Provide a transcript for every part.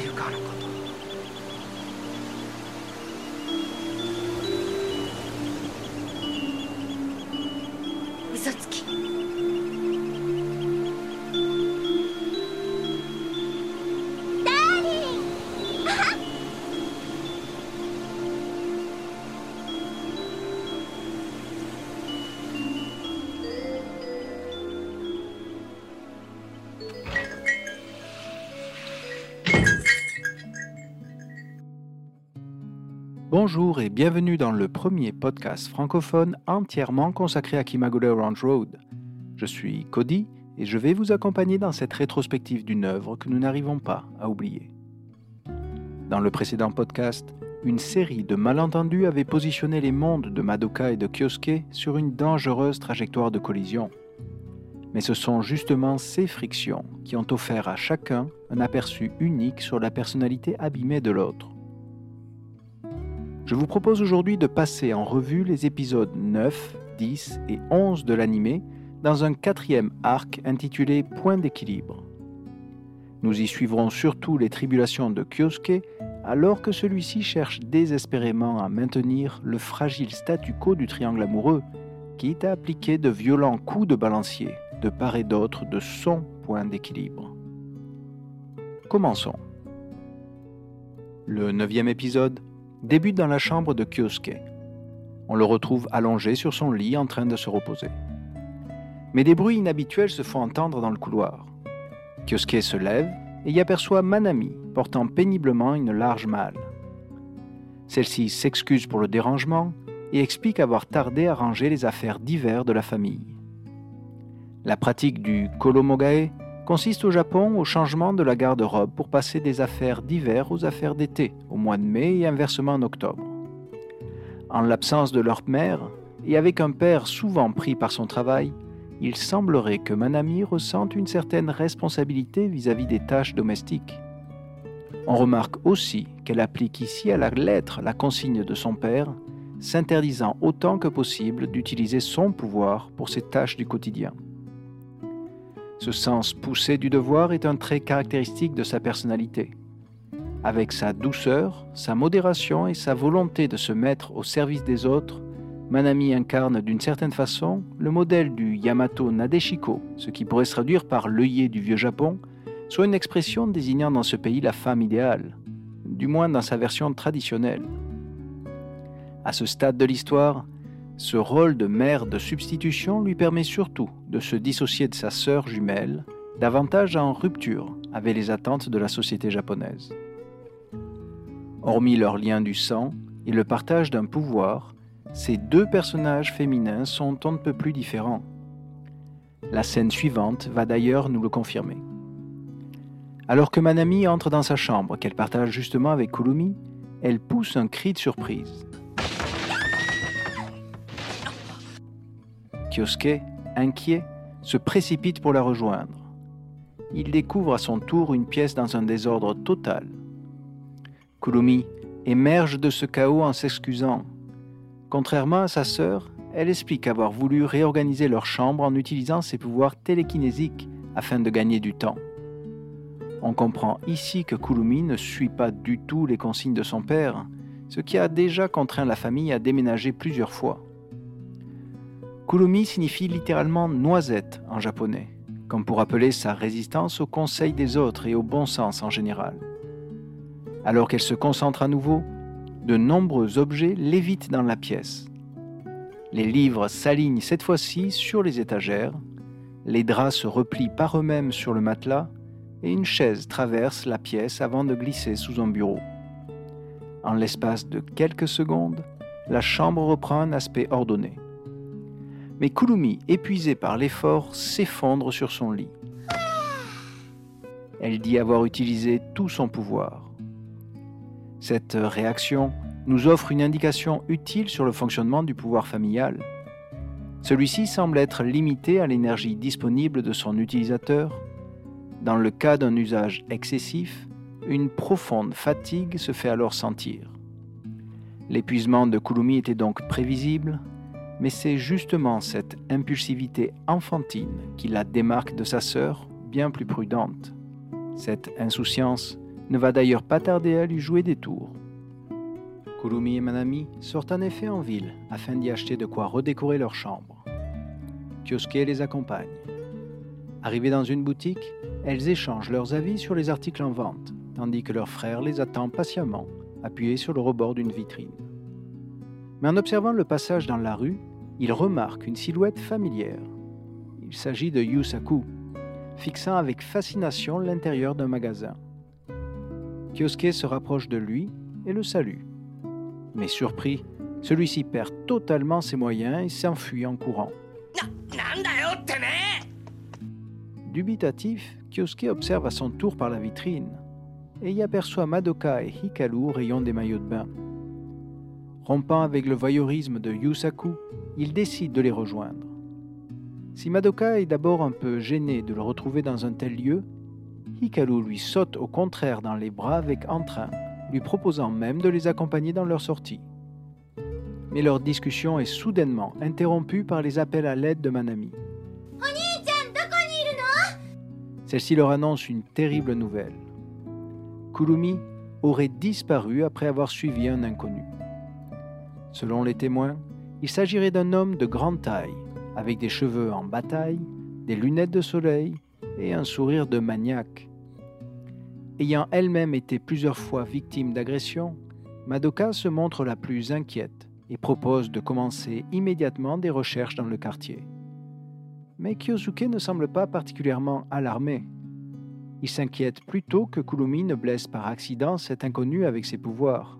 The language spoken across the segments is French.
Ayukanakul. Bonjour et bienvenue dans le premier podcast francophone entièrement consacré à Kimagure Ranch Road. Je suis Cody et je vais vous accompagner dans cette rétrospective d'une œuvre que nous n'arrivons pas à oublier. Dans le précédent podcast, une série de malentendus avait positionné les mondes de Madoka et de Kyosuke sur une dangereuse trajectoire de collision. Mais ce sont justement ces frictions qui ont offert à chacun un aperçu unique sur la personnalité abîmée de l'autre. Je vous propose aujourd'hui de passer en revue les épisodes 9, 10 et 11 de l'animé dans un quatrième arc intitulé Point d'équilibre. Nous y suivrons surtout les tribulations de Kyosuke alors que celui-ci cherche désespérément à maintenir le fragile statu quo du triangle amoureux, quitte à appliquer de violents coups de balancier de part et d'autre de son point d'équilibre. Commençons. Le neuvième épisode débute dans la chambre de Kyosuke. On le retrouve allongé sur son lit en train de se reposer. Mais des bruits inhabituels se font entendre dans le couloir. Kyosuke se lève et y aperçoit Manami portant péniblement une large malle. Celle-ci s'excuse pour le dérangement et explique avoir tardé à ranger les affaires divers de la famille. La pratique du kolomogae consiste au Japon au changement de la garde-robe pour passer des affaires d'hiver aux affaires d'été au mois de mai et inversement en octobre. En l'absence de leur mère, et avec un père souvent pris par son travail, il semblerait que Manami ressente une certaine responsabilité vis-à-vis des tâches domestiques. On remarque aussi qu'elle applique ici à la lettre la consigne de son père, s'interdisant autant que possible d'utiliser son pouvoir pour ses tâches du quotidien. Ce sens poussé du devoir est un trait caractéristique de sa personnalité. Avec sa douceur, sa modération et sa volonté de se mettre au service des autres, Manami incarne d'une certaine façon le modèle du Yamato Nadeshiko, ce qui pourrait se traduire par l'œillet du vieux Japon, soit une expression désignant dans ce pays la femme idéale, du moins dans sa version traditionnelle. À ce stade de l'histoire, ce rôle de mère de substitution lui permet surtout de se dissocier de sa sœur jumelle, davantage en rupture avec les attentes de la société japonaise. Hormis leur lien du sang et le partage d'un pouvoir, ces deux personnages féminins sont on ne peut plus différents. La scène suivante va d'ailleurs nous le confirmer. Alors que Manami entre dans sa chambre qu'elle partage justement avec Kurumi, elle pousse un cri de surprise. Kyosuke, inquiet, se précipite pour la rejoindre. Il découvre à son tour une pièce dans un désordre total. Kurumi émerge de ce chaos en s'excusant. Contrairement à sa sœur, elle explique avoir voulu réorganiser leur chambre en utilisant ses pouvoirs télékinésiques afin de gagner du temps. On comprend ici que Kurumi ne suit pas du tout les consignes de son père, ce qui a déjà contraint la famille à déménager plusieurs fois. Kurumi signifie littéralement noisette en japonais, comme pour appeler sa résistance au conseil des autres et au bon sens en général. Alors qu'elle se concentre à nouveau, de nombreux objets lévitent dans la pièce. Les livres s'alignent cette fois-ci sur les étagères, les draps se replient par eux-mêmes sur le matelas et une chaise traverse la pièce avant de glisser sous un bureau. En l'espace de quelques secondes, la chambre reprend un aspect ordonné. Mais Kurumi, épuisée par l'effort, s'effondre sur son lit. Elle dit avoir utilisé tout son pouvoir. Cette réaction nous offre une indication utile sur le fonctionnement du pouvoir familial. Celui-ci semble être limité à l'énergie disponible de son utilisateur. Dans le cas d'un usage excessif, une profonde fatigue se fait alors sentir. L'épuisement de Kurumi était donc prévisible, mais c'est justement cette impulsivité enfantine qui la démarque de sa sœur, bien plus prudente. Cette insouciance ne va d'ailleurs pas tarder à lui jouer des tours. Kurumi et Manami sortent en effet en ville afin d'y acheter de quoi redécorer leur chambre. Kyosuke les accompagne. Arrivées dans une boutique, elles échangent leurs avis sur les articles en vente, tandis que leur frère les attend patiemment, appuyé sur le rebord d'une vitrine. Mais en observant le passage dans la rue, il remarque une silhouette familière. Il s'agit de Yusaku, fixant avec fascination l'intérieur d'un magasin. Kyosuke se rapproche de lui et le salue. Mais surpris, celui-ci perd totalement ses moyens et s'enfuit en courant. Dubitatif, Kyosuke observe à son tour par la vitrine et y aperçoit Madoka et Hikaru au rayon des maillots de bain. Rompant avec le voyeurisme de Yusaku, il décide de les rejoindre. Si Madoka est d'abord un peu gênée de le retrouver dans un tel lieu, Hikaru lui saute au contraire dans les bras avec entrain, lui proposant même de les accompagner dans leur sortie. Mais leur discussion est soudainement interrompue par les appels à l'aide de Manami. Celle-ci leur annonce une terrible nouvelle. Kurumi aurait disparu après avoir suivi un inconnu. Selon les témoins, il s'agirait d'un homme de grande taille, avec des cheveux en bataille, des lunettes de soleil et un sourire de maniaque. Ayant elle-même été plusieurs fois victime d'agression, Madoka se montre la plus inquiète et propose de commencer immédiatement des recherches dans le quartier. Mais Kyosuke ne semble pas particulièrement alarmé. Il s'inquiète plutôt que Kurumi ne blesse par accident cet inconnu avec ses pouvoirs.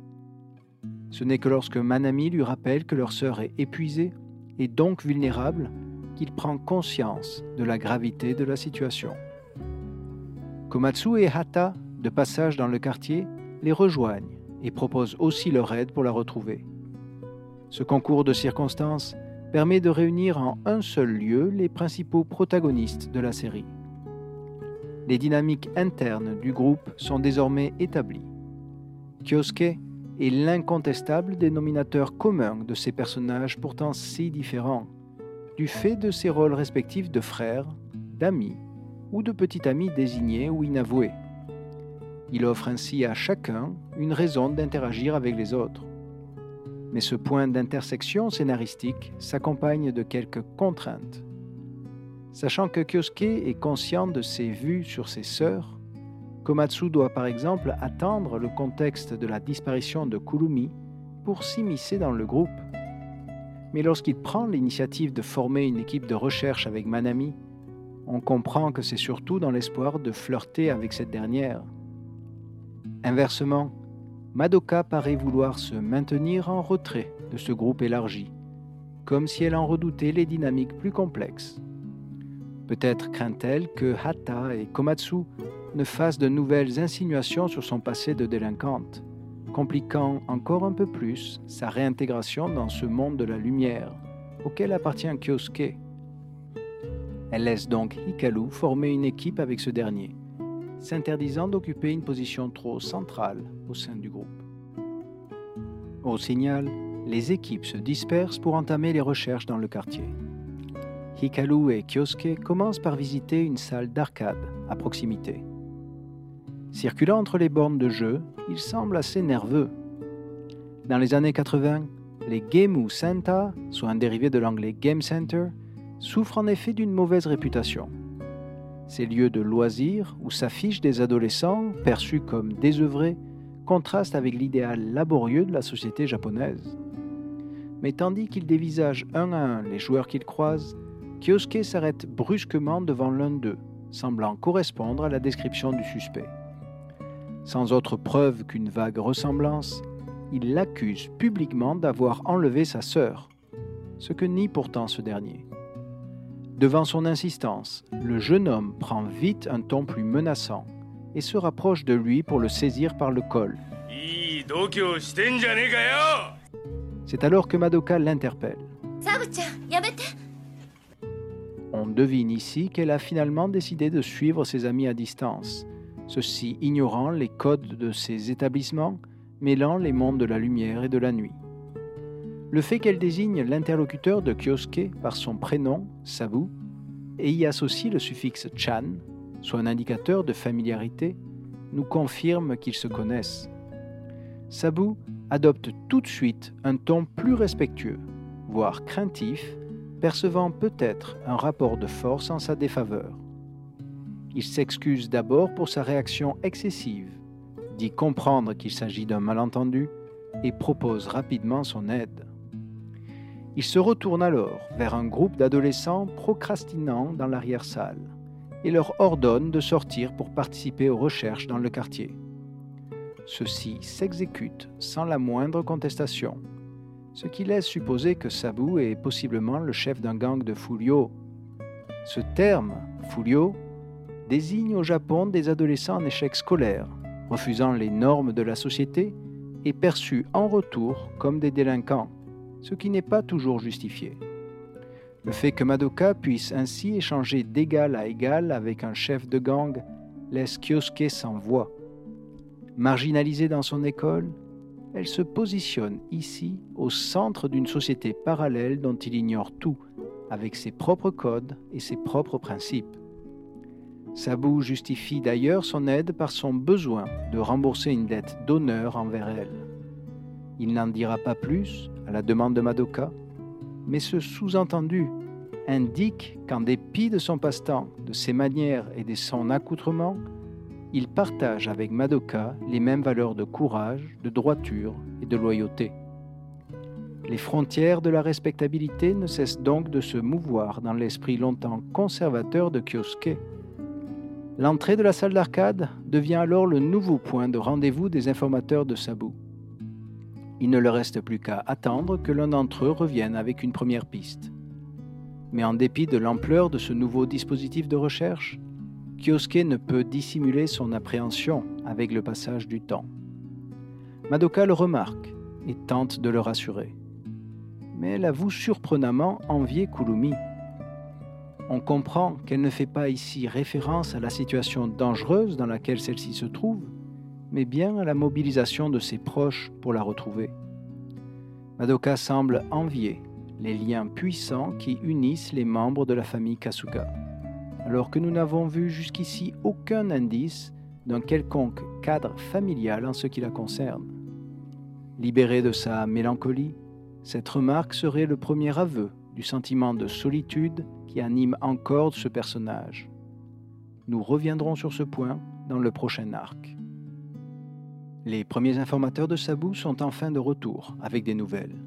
Ce n'est que lorsque Manami lui rappelle que leur sœur est épuisée et donc vulnérable qu'il prend conscience de la gravité de la situation. Komatsu et Hata, de passage dans le quartier, les rejoignent et proposent aussi leur aide pour la retrouver. Ce concours de circonstances permet de réunir en un seul lieu les principaux protagonistes de la série. Les dynamiques internes du groupe sont désormais établies. Kyosuke est l'incontestable dénominateur commun de ces personnages pourtant si différents, du fait de ses rôles respectifs de frère, d'ami ou de petit ami désigné ou inavoué. Il offre ainsi à chacun une raison d'interagir avec les autres. Mais ce point d'intersection scénaristique s'accompagne de quelques contraintes. Sachant que Kyosuke est conscient de ses vues sur ses sœurs, Komatsu doit par exemple attendre le contexte de la disparition de Kurumi pour s'immiscer dans le groupe. Mais lorsqu'il prend l'initiative de former une équipe de recherche avec Manami, on comprend que c'est surtout dans l'espoir de flirter avec cette dernière. Inversement, Madoka paraît vouloir se maintenir en retrait de ce groupe élargi, comme si elle en redoutait les dynamiques plus complexes. Peut-être craint-elle que Hata et Komatsu ne fassent de nouvelles insinuations sur son passé de délinquante, compliquant encore un peu plus sa réintégration dans ce monde de la lumière auquel appartient Kyosuke. Elle laisse donc Hikaru former une équipe avec ce dernier, s'interdisant d'occuper une position trop centrale au sein du groupe. Au signal, les équipes se dispersent pour entamer les recherches dans le quartier. Hikaru et Kyosuke commencent par visiter une salle d'arcade à proximité. Circulant entre les bornes de jeu, il semble assez nerveux. Dans les années 80, les Gameu Center, soit un dérivé de l'anglais Game Center, souffrent en effet d'une mauvaise réputation. Ces lieux de loisirs où s'affichent des adolescents perçus comme désœuvrés contrastent avec l'idéal laborieux de la société japonaise. Mais tandis qu'il dévisage un à un les joueurs qu'il croise, Kyosuke s'arrête brusquement devant l'un d'eux, semblant correspondre à la description du suspect. Sans autre preuve qu'une vague ressemblance, il l'accuse publiquement d'avoir enlevé sa sœur, ce que nie pourtant ce dernier. Devant son insistance, le jeune homme prend vite un ton plus menaçant et se rapproche de lui pour le saisir par le col. C'est alors que Madoka l'interpelle. On devine ici qu'elle a finalement décidé de suivre ses amis à distance, ceux-ci ignorant les codes de ces établissements, mêlant les mondes de la lumière et de la nuit. Le fait qu'elle désigne l'interlocuteur de Kyosuke par son prénom, Sabu, et y associe le suffixe chan, soit un indicateur de familiarité, nous confirme qu'ils se connaissent. Sabu adopte tout de suite un ton plus respectueux, voire craintif, percevant peut-être un rapport de force en sa défaveur. Il s'excuse d'abord pour sa réaction excessive, dit comprendre qu'il s'agit d'un malentendu et propose rapidement son aide. Il se retourne alors vers un groupe d'adolescents procrastinants dans l'arrière-salle et leur ordonne de sortir pour participer aux recherches dans le quartier. Ceux-ci s'exécutent sans la moindre contestation, ce qui laisse supposer que Sabu est possiblement le chef d'un gang de Fulio. Ce terme, Fulio, désigne au Japon des adolescents en échec scolaire, refusant les normes de la société et perçus en retour comme des délinquants ce qui n'est pas toujours justifié. Le fait que Madoka puisse ainsi échanger d'égal à égal avec un chef de gang laisse Kyosuke sans voix. Marginalisée dans son école, elle se positionne ici au centre d'une société parallèle dont il ignore tout, avec ses propres codes et ses propres principes. Sabu justifie d'ailleurs son aide par son besoin de rembourser une dette d'honneur envers elle. Il n'en dira pas plus, à la demande de Madoka, mais ce sous-entendu indique qu'en dépit de son passe-temps, de ses manières et de son accoutrement, il partage avec Madoka les mêmes valeurs de courage, de droiture et de loyauté. Les frontières de la respectabilité ne cessent donc de se mouvoir dans l'esprit longtemps conservateur de Kyosuke. L'entrée de la salle d'arcade devient alors le nouveau point de rendez-vous des informateurs de Sabu. Il ne leur reste plus qu'à attendre que l'un d'entre eux revienne avec une première piste. Mais en dépit de l'ampleur de ce nouveau dispositif de recherche, Kyosuke ne peut dissimuler son appréhension avec le passage du temps. Madoka le remarque et tente de le rassurer. Mais elle avoue surprenamment envier Kulumi. On comprend qu'elle ne fait pas ici référence à la situation dangereuse dans laquelle celle-ci se trouve, mais bien à la mobilisation de ses proches pour la retrouver. Madoka semble envier les liens puissants qui unissent les membres de la famille Kasuga, alors que nous n'avons vu jusqu'ici aucun indice d'un quelconque cadre familial en ce qui la concerne. Libérée de sa mélancolie, cette remarque serait le premier aveu du sentiment de solitude qui anime encore ce personnage. Nous reviendrons sur ce point dans le prochain arc. Les premiers informateurs de Sabu sont enfin de retour avec des nouvelles.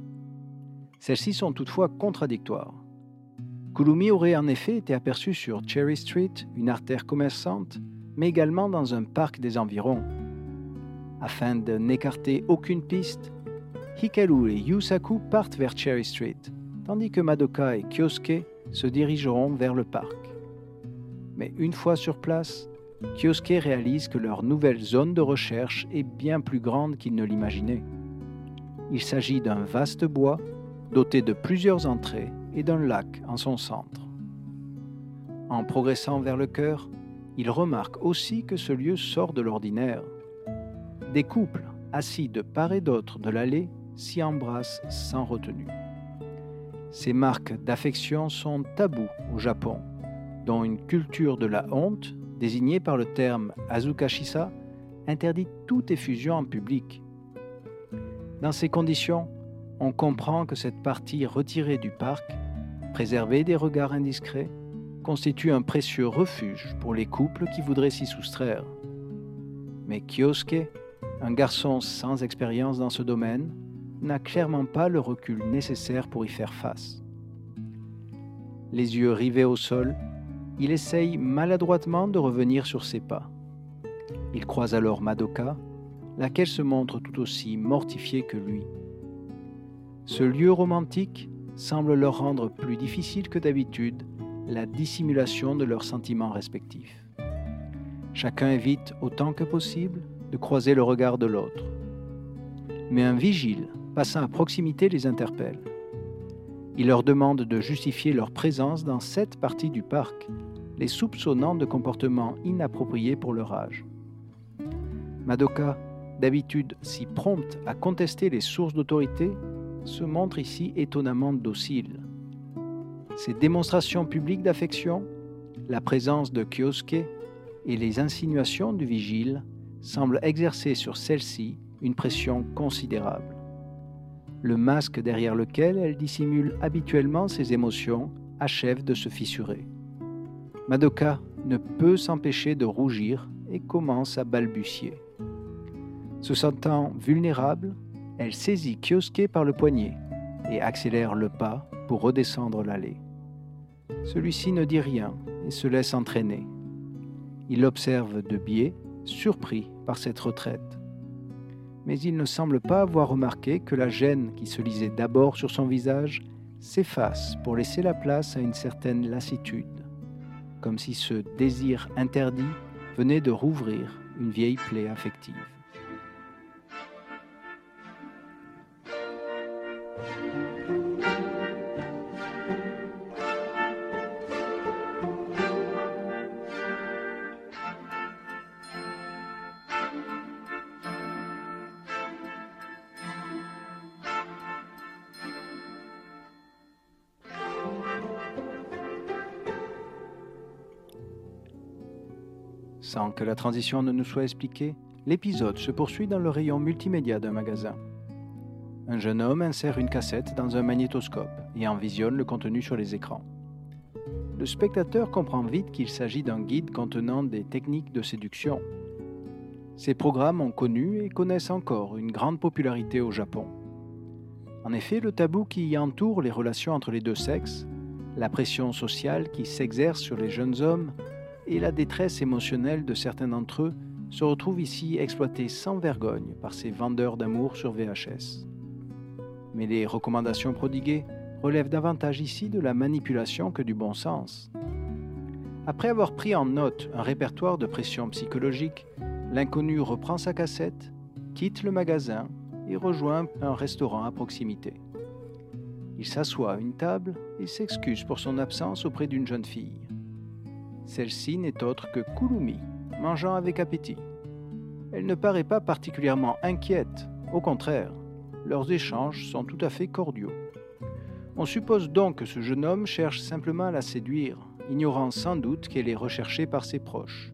Celles-ci sont toutefois contradictoires. Kulumi aurait en effet été aperçu sur Cherry Street, une artère commerçante, mais également dans un parc des environs. Afin de n'écarter aucune piste, Hikaru et Yusaku partent vers Cherry Street, tandis que Madoka et Kyosuke se dirigeront vers le parc. Mais une fois sur place, Kyosuke réalise que leur nouvelle zone de recherche est bien plus grande qu'il ne l'imaginait. Il s'agit d'un vaste bois doté de plusieurs entrées et d'un lac en son centre. En progressant vers le cœur, il remarque aussi que ce lieu sort de l'ordinaire. Des couples, assis de part et d'autre de l'allée, s'y embrassent sans retenue. Ces marques d'affection sont tabous au Japon, dont une culture de la honte désigné par le terme Azukashisa, interdit toute effusion en public. Dans ces conditions, on comprend que cette partie retirée du parc, préservée des regards indiscrets, constitue un précieux refuge pour les couples qui voudraient s'y soustraire. Mais Kyosuke, un garçon sans expérience dans ce domaine, n'a clairement pas le recul nécessaire pour y faire face. Les yeux rivés au sol, il essaye maladroitement de revenir sur ses pas. Il croise alors Madoka, laquelle se montre tout aussi mortifiée que lui. Ce lieu romantique semble leur rendre plus difficile que d'habitude la dissimulation de leurs sentiments respectifs. Chacun évite autant que possible de croiser le regard de l'autre. Mais un vigile passant à proximité les interpelle. Il leur demande de justifier leur présence dans cette partie du parc, les soupçonnant de comportements inappropriés pour leur âge. Madoka, d'habitude si prompte à contester les sources d'autorité, se montre ici étonnamment docile. Ces démonstrations publiques d'affection, la présence de Kyosuke et les insinuations du vigile semble exercer sur celle-ci une pression considérable. Le masque derrière lequel elle dissimule habituellement ses émotions achève de se fissurer. Madoka ne peut s'empêcher de rougir et commence à balbutier. Se sentant vulnérable, elle saisit Kyosuke par le poignet et accélère le pas pour redescendre l'allée. Celui-ci ne dit rien et se laisse entraîner. Il observe de biais, surpris par cette retraite. Mais il ne semble pas avoir remarqué que la gêne qui se lisait d'abord sur son visage s'efface pour laisser la place à une certaine lassitude, comme si ce désir interdit venait de rouvrir une vieille plaie affective. Que la transition ne nous soit expliquée, l'épisode se poursuit dans le rayon multimédia d'un magasin. Un jeune homme insère une cassette dans un magnétoscope et en visionne le contenu sur les écrans. Le spectateur comprend vite qu'il s'agit d'un guide contenant des techniques de séduction. Ces programmes ont connu et connaissent encore une grande popularité au Japon. En effet, le tabou qui entoure les relations entre les deux sexes, la pression sociale qui s'exerce sur les jeunes hommes et la détresse émotionnelle de certains d'entre eux se retrouve ici exploitée sans vergogne par ces vendeurs d'amour sur VHS. Mais les recommandations prodiguées relèvent davantage ici de la manipulation que du bon sens. Après avoir pris en note un répertoire de pression psychologique, l'inconnu reprend sa cassette, quitte le magasin et rejoint un restaurant à proximité. Il s'assoit à une table et s'excuse pour son absence auprès d'une jeune fille. Celle-ci n'est autre que Kulumi, mangeant avec appétit. Elle ne paraît pas particulièrement inquiète, au contraire, leurs échanges sont tout à fait cordiaux. On suppose donc que ce jeune homme cherche simplement à la séduire, ignorant sans doute qu'elle est recherchée par ses proches.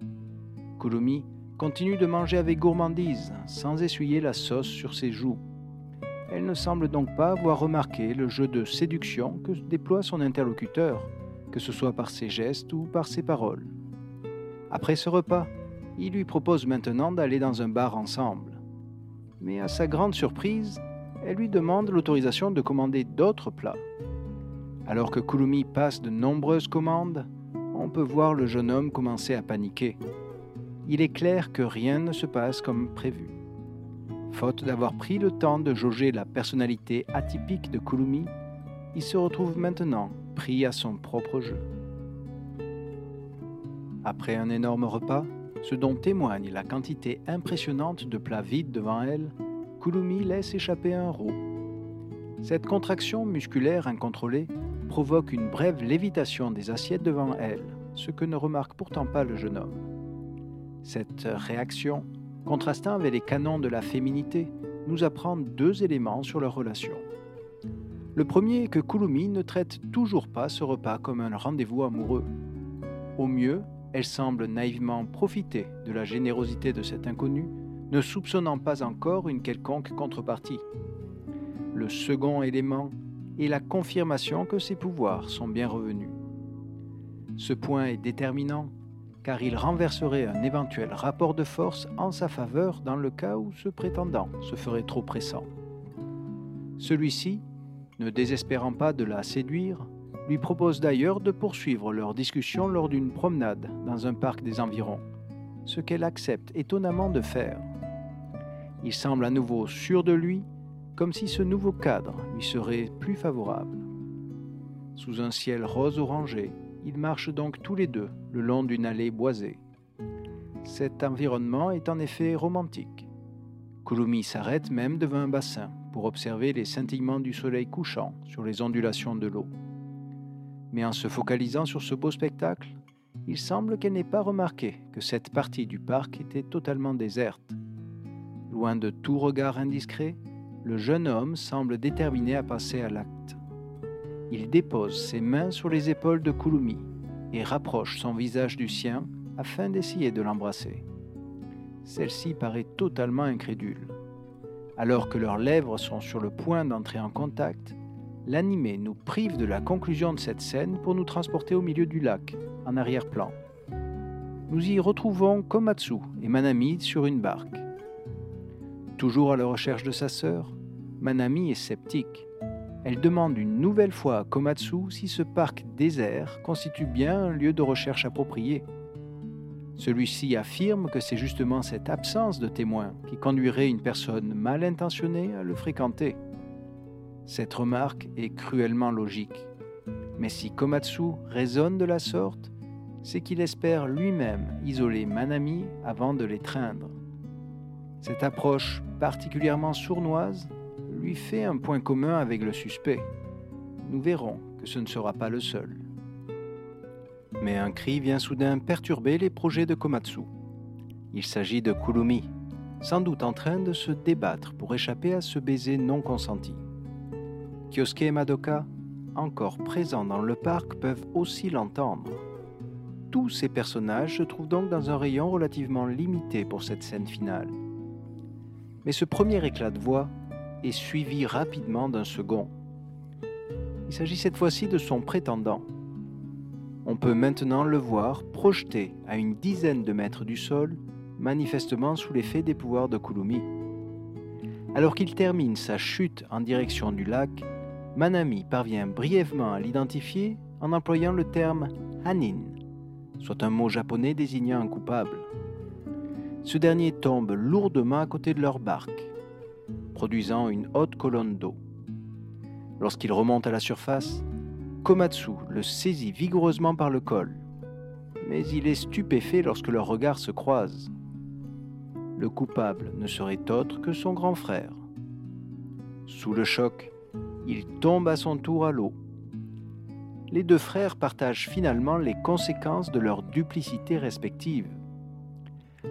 Kulumi continue de manger avec gourmandise, sans essuyer la sauce sur ses joues. Elle ne semble donc pas avoir remarqué le jeu de séduction que déploie son interlocuteur, que ce soit par ses gestes ou par ses paroles. Après ce repas, il lui propose maintenant d'aller dans un bar ensemble. Mais à sa grande surprise, elle lui demande l'autorisation de commander d'autres plats. Alors que Kulumi passe de nombreuses commandes, on peut voir le jeune homme commencer à paniquer. Il est clair que rien ne se passe comme prévu. Faute d'avoir pris le temps de jauger la personnalité atypique de Kulumi, il se retrouve maintenant pris à son propre jeu. Après un énorme repas, ce dont témoigne la quantité impressionnante de plats vides devant elle, Kulumi laisse échapper un rot. Cette contraction musculaire incontrôlée provoque une brève lévitation des assiettes devant elle, ce que ne remarque pourtant pas le jeune homme. Cette réaction, contrastant avec les canons de la féminité, nous apprend deux éléments sur leur relation. Le premier est que Kulumi ne traite toujours pas ce repas comme un rendez-vous amoureux. Au mieux, elle semble naïvement profiter de la générosité de cet inconnu, ne soupçonnant pas encore une quelconque contrepartie. Le second élément est la confirmation que ses pouvoirs sont bien revenus. Ce point est déterminant car il renverserait un éventuel rapport de force en sa faveur dans le cas où ce prétendant se ferait trop pressant. Celui-ci ne désespérant pas de la séduire, lui propose d'ailleurs de poursuivre leur discussion lors d'une promenade dans un parc des environs, ce qu'elle accepte étonnamment de faire. Il semble à nouveau sûr de lui, comme si ce nouveau cadre lui serait plus favorable. Sous un ciel rose orangé, ils marchent donc tous les deux le long d'une allée boisée. Cet environnement est en effet romantique. Kulumi s'arrête même devant un bassin pour observer les scintillements du soleil couchant sur les ondulations de l'eau. Mais en se focalisant sur ce beau spectacle, il semble qu'elle n'ait pas remarqué que cette partie du parc était totalement déserte. Loin de tout regard indiscret, le jeune homme semble déterminé à passer à l'acte. Il dépose ses mains sur les épaules de Kulumi et rapproche son visage du sien afin d'essayer de l'embrasser. celle-ci paraît totalement incrédule. Alors que leurs lèvres sont sur le point d'entrer en contact, l'animé nous prive de la conclusion de cette scène pour nous transporter au milieu du lac, en arrière-plan. Nous y retrouvons Komatsu et Manami sur une barque. Toujours à la recherche de sa sœur, Manami est sceptique. Elle demande une nouvelle fois à Komatsu si ce parc désert constitue bien un lieu de recherche approprié. Celui-ci affirme que c'est justement cette absence de témoins qui conduirait une personne mal intentionnée à le fréquenter. Cette remarque est cruellement logique. Mais si Komatsu raisonne de la sorte, c'est qu'il espère lui-même isoler Manami avant de l'étreindre. Cette approche particulièrement sournoise lui fait un point commun avec le suspect. Nous verrons que ce ne sera pas le seul. Mais un cri vient soudain perturber les projets de Komatsu. Il s'agit de Kurumi, sans doute en train de se débattre pour échapper à ce baiser non consenti. Kyosuke et Madoka, encore présents dans le parc, peuvent aussi l'entendre. Tous ces personnages se trouvent donc dans un rayon relativement limité pour cette scène finale. Mais ce premier éclat de voix est suivi rapidement d'un second. Il s'agit cette fois-ci de son prétendant. On peut maintenant le voir projeté à une dizaine de mètres du sol, manifestement sous l'effet des pouvoirs de Kulumi. Alors qu'il termine sa chute en direction du lac, Manami parvient brièvement à l'identifier en employant le terme Hanin, soit un mot japonais désignant un coupable. Ce dernier tombe lourdement à côté de leur barque, produisant une haute colonne d'eau. Lorsqu'il remonte à la surface, Komatsu le saisit vigoureusement par le col, mais il est stupéfait lorsque leurs regards se croisent. Le coupable ne serait autre que son grand frère. Sous le choc, il tombe à son tour à l'eau. Les deux frères partagent finalement les conséquences de leur duplicité respective.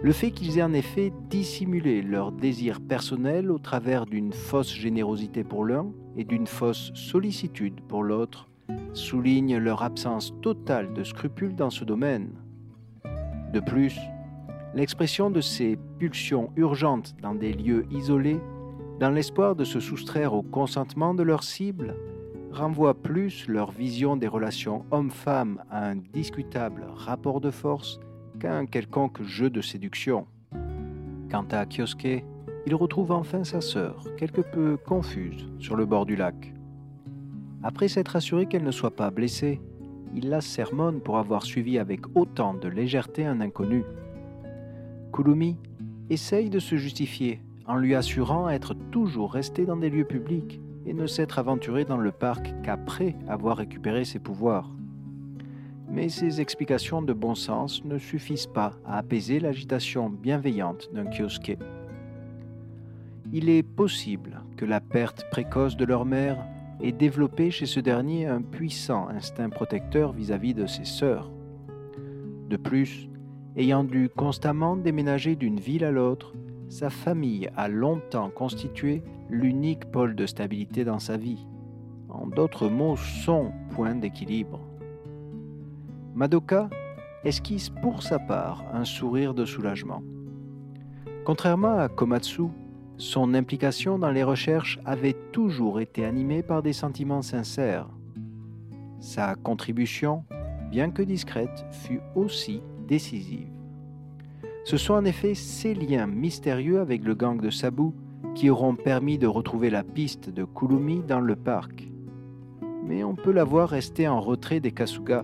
Le fait qu'ils aient en effet dissimulé leur désir personnel au travers d'une fausse générosité pour l'un et d'une fausse sollicitude pour l'autre souligne leur absence totale de scrupules dans ce domaine. De plus, l'expression de ces pulsions urgentes dans des lieux isolés dans l'espoir de se soustraire au consentement de leur cible, renvoie plus leur vision des relations homme-femme à un discutable rapport de force qu'à un quelconque jeu de séduction. Quant à Kyosuke, il retrouve enfin sa sœur, quelque peu confuse, sur le bord du lac. Après s'être assuré qu'elle ne soit pas blessée, il la sermonne pour avoir suivi avec autant de légèreté un inconnu. Kulumi essaye de se justifier en lui assurant être toujours resté dans des lieux publics et ne s'être aventuré dans le parc qu'après avoir récupéré ses pouvoirs. Mais ces explications de bon sens ne suffisent pas à apaiser l'agitation bienveillante d'un Kyosuke. Il est possible que la perte précoce de leur mère ait développé chez ce dernier un puissant instinct protecteur vis-à-vis -vis de ses sœurs. De plus, ayant dû constamment déménager d'une ville à l'autre, sa famille a longtemps constitué l'unique pôle de stabilité dans sa vie, en d'autres mots son point d'équilibre. Madoka esquisse pour sa part un sourire de soulagement. Contrairement à Komatsu, son implication dans les recherches avait toujours été animée par des sentiments sincères. Sa contribution, bien que discrète, fut aussi décisive. Ce sont en effet ces liens mystérieux avec le gang de Sabu qui auront permis de retrouver la piste de Kulumi dans le parc. Mais on peut la voir rester en retrait des Kasuga.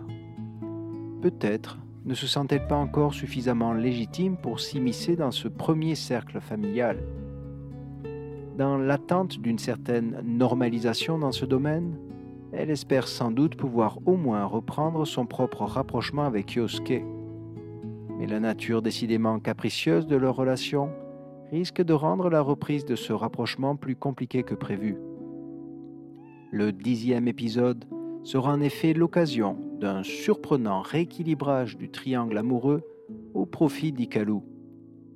Peut-être ne se sent-elle pas encore suffisamment légitime pour s'immiscer dans ce premier cercle familial. Dans l'attente d'une certaine normalisation dans ce domaine, elle espère sans doute pouvoir au moins reprendre son propre rapprochement avec Yosuke mais la nature décidément capricieuse de leur relation risque de rendre la reprise de ce rapprochement plus compliquée que prévu. Le dixième épisode sera en effet l'occasion d'un surprenant rééquilibrage du triangle amoureux au profit d'Ikalu,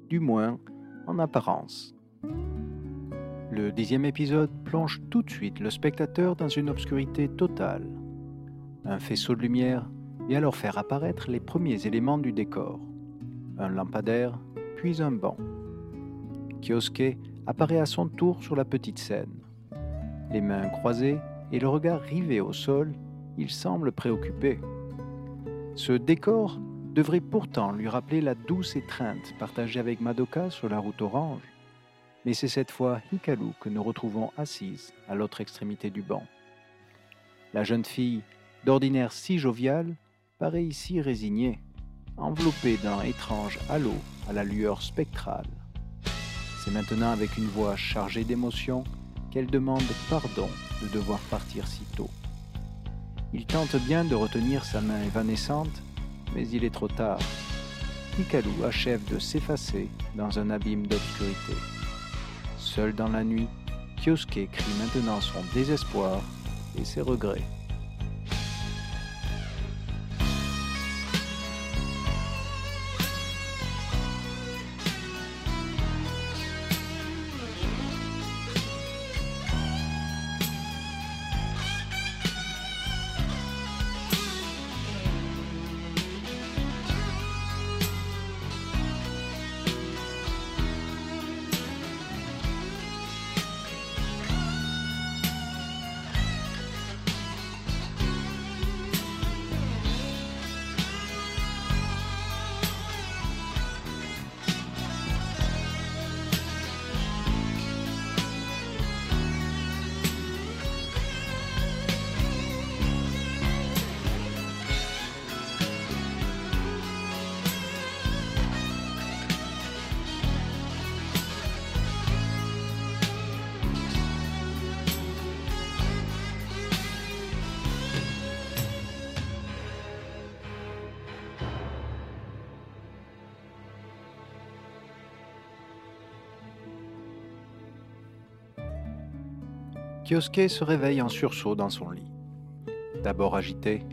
du moins en apparence. Le dixième épisode plonge tout de suite le spectateur dans une obscurité totale. Un faisceau de lumière vient alors faire apparaître les premiers éléments du décor un lampadaire, puis un banc. Kyosuke apparaît à son tour sur la petite scène. Les mains croisées et le regard rivé au sol, il semble préoccupé. Ce décor devrait pourtant lui rappeler la douce étreinte partagée avec Madoka sur la route orange. Mais c'est cette fois Hikaru que nous retrouvons assise à l'autre extrémité du banc. La jeune fille, d'ordinaire si joviale, paraît ici résignée, enveloppée d'un étrange halo à la lueur spectrale. C'est maintenant avec une voix chargée d'émotion qu'elle demande pardon de devoir partir si tôt. Il tente bien de retenir sa main évanescente, mais il est trop tard. Hikaru achève de s'effacer dans un abîme d'obscurité. Seul dans la nuit, Kyosuke crie maintenant son désespoir et ses regrets. Kyosuke se réveille en sursaut dans son lit. D'abord agité,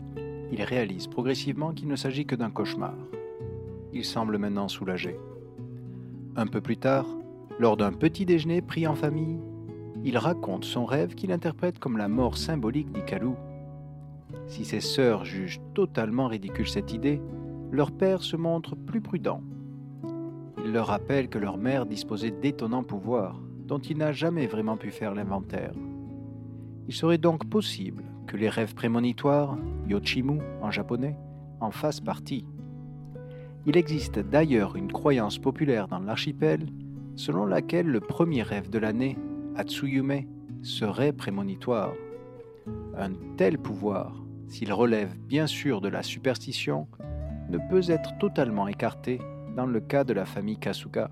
il réalise progressivement qu'il ne s'agit que d'un cauchemar. Il semble maintenant soulagé. Un peu plus tard, lors d'un petit déjeuner pris en famille, il raconte son rêve qu'il interprète comme la mort symbolique d'Ikalu. Si ses sœurs jugent totalement ridicule cette idée, leur père se montre plus prudent. Il leur rappelle que leur mère disposait d'étonnants pouvoirs dont il n'a jamais vraiment pu faire l'inventaire. Il serait donc possible que les rêves prémonitoires, yochimu en japonais, en fassent partie. Il existe d'ailleurs une croyance populaire dans l'archipel selon laquelle le premier rêve de l'année, Atsuyume, serait prémonitoire. Un tel pouvoir, s'il relève bien sûr de la superstition, ne peut être totalement écarté dans le cas de la famille Kasuga.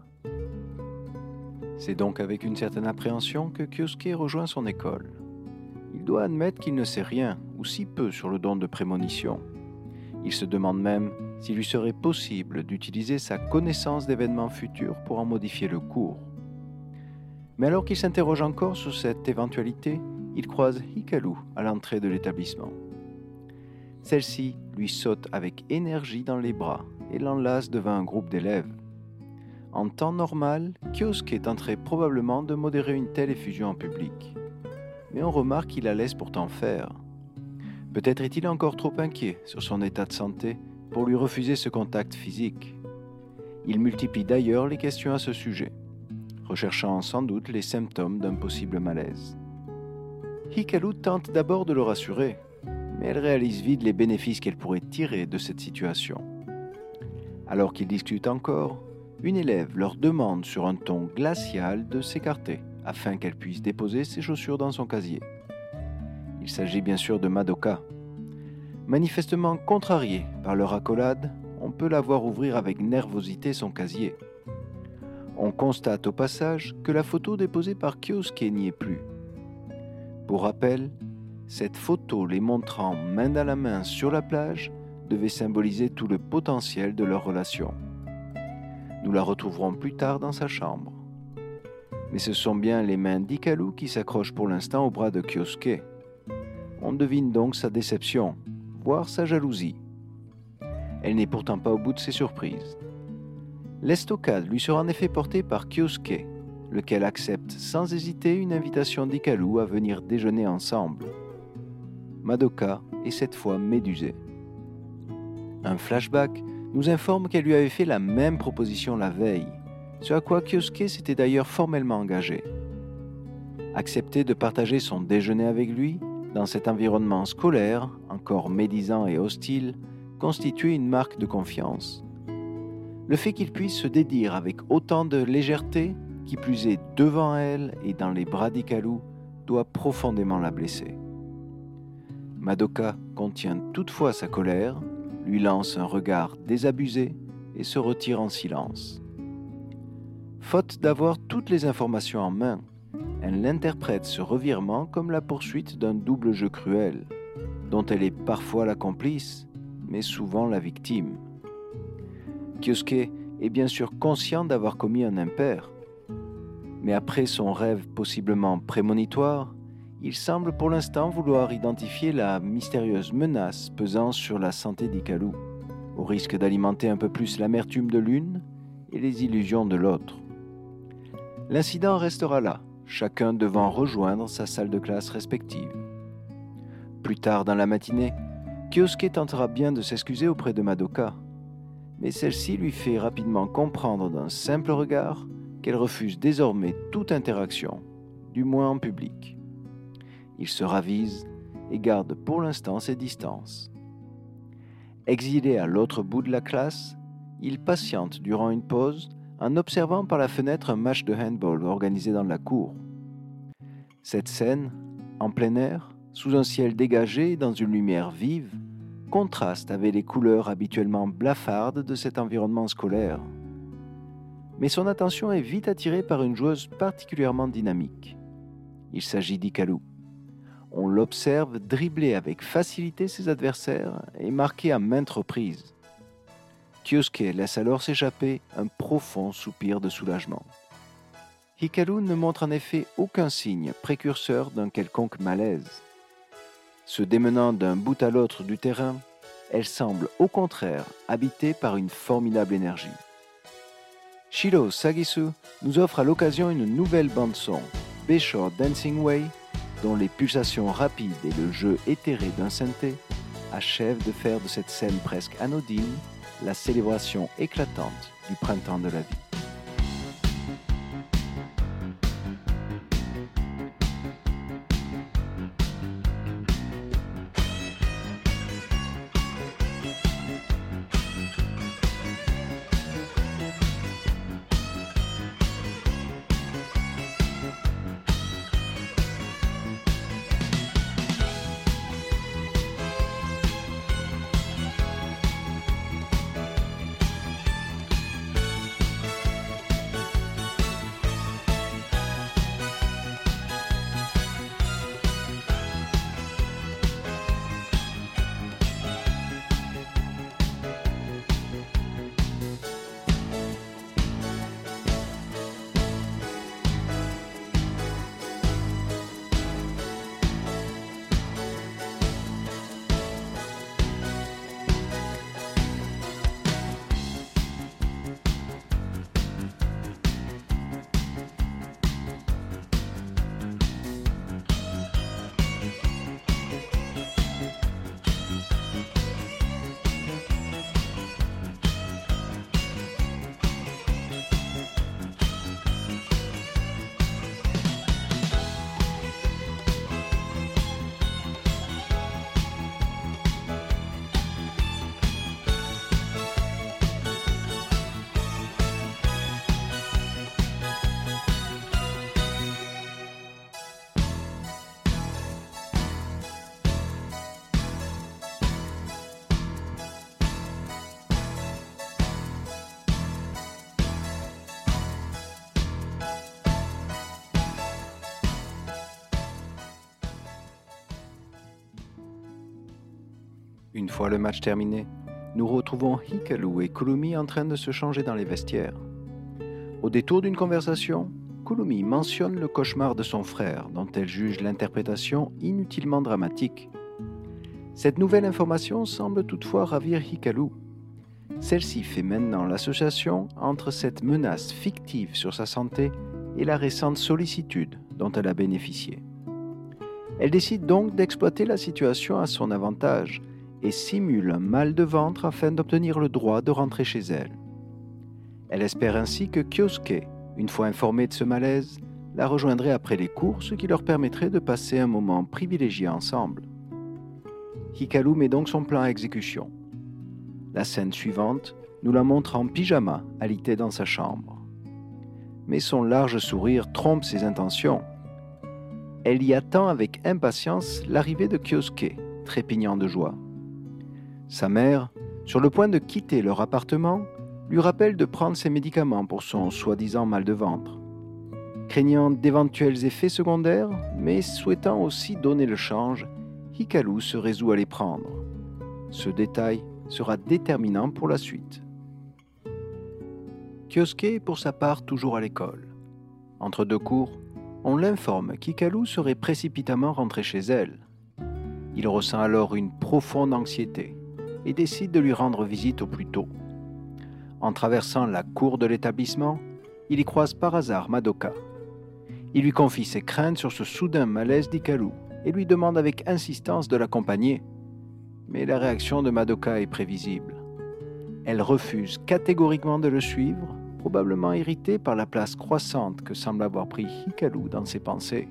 C'est donc avec une certaine appréhension que Kyosuke rejoint son école doit admettre qu'il ne sait rien, ou si peu, sur le don de prémonition. Il se demande même s'il lui serait possible d'utiliser sa connaissance d'événements futurs pour en modifier le cours. Mais alors qu'il s'interroge encore sur cette éventualité, il croise Hikaru à l'entrée de l'établissement. Celle-ci lui saute avec énergie dans les bras et l'enlace devant un groupe d'élèves. En temps normal, Kyosuke tenterait probablement de modérer une telle effusion en public mais on remarque qu'il la laisse pourtant faire. Peut-être est-il encore trop inquiet sur son état de santé pour lui refuser ce contact physique. Il multiplie d'ailleurs les questions à ce sujet, recherchant sans doute les symptômes d'un possible malaise. Hikaru tente d'abord de le rassurer, mais elle réalise vite les bénéfices qu'elle pourrait tirer de cette situation. Alors qu'ils discutent encore, une élève leur demande sur un ton glacial de s'écarter afin qu'elle puisse déposer ses chaussures dans son casier. Il s'agit bien sûr de Madoka. Manifestement contrariée par leur accolade, on peut la voir ouvrir avec nervosité son casier. On constate au passage que la photo déposée par Kyosuke n'y est plus. Pour rappel, cette photo les montrant main dans la main sur la plage devait symboliser tout le potentiel de leur relation. Nous la retrouverons plus tard dans sa chambre mais ce sont bien les mains d'Ikalu qui s'accrochent pour l'instant au bras de Kyosuke. On devine donc sa déception, voire sa jalousie. Elle n'est pourtant pas au bout de ses surprises. L'estocade lui sera en effet portée par Kyosuke, lequel accepte sans hésiter une invitation d'Ikalu à venir déjeuner ensemble. Madoka est cette fois médusée. Un flashback nous informe qu'elle lui avait fait la même proposition la veille, ce à quoi Kyosuke s'était d'ailleurs formellement engagé. Accepter de partager son déjeuner avec lui, dans cet environnement scolaire, encore médisant et hostile, constituait une marque de confiance. Le fait qu'il puisse se dédire avec autant de légèreté, qui plus est devant elle et dans les bras d'Ikalu, doit profondément la blesser. Madoka contient toutefois sa colère, lui lance un regard désabusé et se retire en silence. Faute d'avoir toutes les informations en main, elle interprète ce revirement comme la poursuite d'un double jeu cruel, dont elle est parfois la complice, mais souvent la victime. Kyosuke est bien sûr conscient d'avoir commis un impair, mais après son rêve possiblement prémonitoire, il semble pour l'instant vouloir identifier la mystérieuse menace pesant sur la santé d'Ikalu, au risque d'alimenter un peu plus l'amertume de l'une et les illusions de l'autre. L'incident restera là, chacun devant rejoindre sa salle de classe respective. Plus tard dans la matinée, Kyosuke tentera bien de s'excuser auprès de Madoka, mais celle-ci lui fait rapidement comprendre d'un simple regard qu'elle refuse désormais toute interaction, du moins en public. Il se ravise et garde pour l'instant ses distances. Exilé à l'autre bout de la classe, il patiente durant une pause en observant par la fenêtre un match de handball organisé dans la cour. Cette scène, en plein air, sous un ciel dégagé dans une lumière vive, contraste avec les couleurs habituellement blafardes de cet environnement scolaire. Mais son attention est vite attirée par une joueuse particulièrement dynamique. Il s'agit d'Ikalu. On l'observe dribbler avec facilité ses adversaires et marquer à maintes reprises. Kyosuke laisse alors s'échapper un profond soupir de soulagement. Hikaru ne montre en effet aucun signe précurseur d'un quelconque malaise. Se démenant d'un bout à l'autre du terrain, elle semble au contraire habitée par une formidable énergie. Shiro Sagisu nous offre à l'occasion une nouvelle bande-son, Bayshore Dancing Way, dont les pulsations rapides et le jeu éthéré d'un synthé achèvent de faire de cette scène presque anodine la célébration éclatante du printemps de la vie. Une fois le match terminé, nous retrouvons Hikaru et Kurumi en train de se changer dans les vestiaires. Au détour d'une conversation, Kurumi mentionne le cauchemar de son frère, dont elle juge l'interprétation inutilement dramatique. Cette nouvelle information semble toutefois ravir Hikaru. Celle-ci fait maintenant l'association entre cette menace fictive sur sa santé et la récente sollicitude dont elle a bénéficié. Elle décide donc d'exploiter la situation à son avantage et simule un mal de ventre afin d'obtenir le droit de rentrer chez elle. Elle espère ainsi que Kyosuke, une fois informé de ce malaise, la rejoindrait après les cours, ce qui leur permettrait de passer un moment privilégié ensemble. Hikaru met donc son plan à exécution. La scène suivante nous la montre en pyjama, alité dans sa chambre. Mais son large sourire trompe ses intentions. Elle y attend avec impatience l'arrivée de Kyosuke, trépignant de joie. Sa mère, sur le point de quitter leur appartement, lui rappelle de prendre ses médicaments pour son soi-disant mal de ventre. Craignant d'éventuels effets secondaires, mais souhaitant aussi donner le change, Hikaru se résout à les prendre. Ce détail sera déterminant pour la suite. Kyosuke est pour sa part toujours à l'école. Entre deux cours, on l'informe qu'Hikaru serait précipitamment rentrée chez elle. Il ressent alors une profonde anxiété et décide de lui rendre visite au plus tôt. En traversant la cour de l'établissement, il y croise par hasard Madoka. Il lui confie ses craintes sur ce soudain malaise d'Ikalu et lui demande avec insistance de l'accompagner. Mais la réaction de Madoka est prévisible. Elle refuse catégoriquement de le suivre, probablement irritée par la place croissante que semble avoir pris Hikaru dans ses pensées.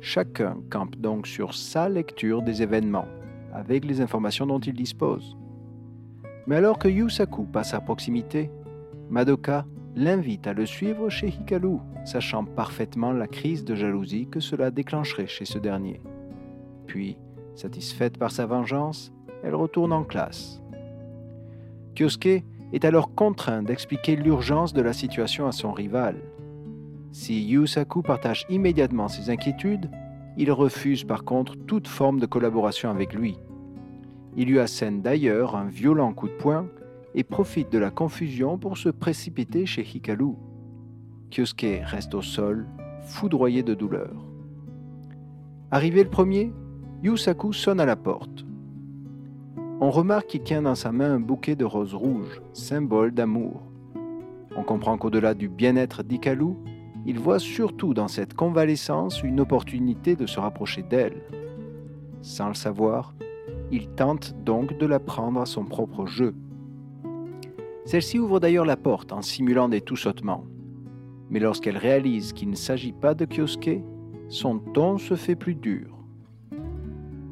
Chacun campe donc sur sa lecture des événements, avec les informations dont il dispose. Mais alors que Yusaku passe à proximité, Madoka l'invite à le suivre chez Hikaru, sachant parfaitement la crise de jalousie que cela déclencherait chez ce dernier. Puis, satisfaite par sa vengeance, elle retourne en classe. Kyosuke est alors contraint d'expliquer l'urgence de la situation à son rival. Si Yusaku partage immédiatement ses inquiétudes, il refuse par contre toute forme de collaboration avec lui. Il lui assène d'ailleurs un violent coup de poing et profite de la confusion pour se précipiter chez Hikaru. Kyosuke reste au sol, foudroyé de douleur. Arrivé le premier, Yusaku sonne à la porte. On remarque qu'il tient dans sa main un bouquet de roses rouges, symbole d'amour. On comprend qu'au-delà du bien-être d'Ikalu, il voit surtout dans cette convalescence une opportunité de se rapprocher d'elle. Sans le savoir, il tente donc de la prendre à son propre jeu. Celle-ci ouvre d'ailleurs la porte en simulant des tout-sautements. Mais lorsqu'elle réalise qu'il ne s'agit pas de Kyosuke, son ton se fait plus dur.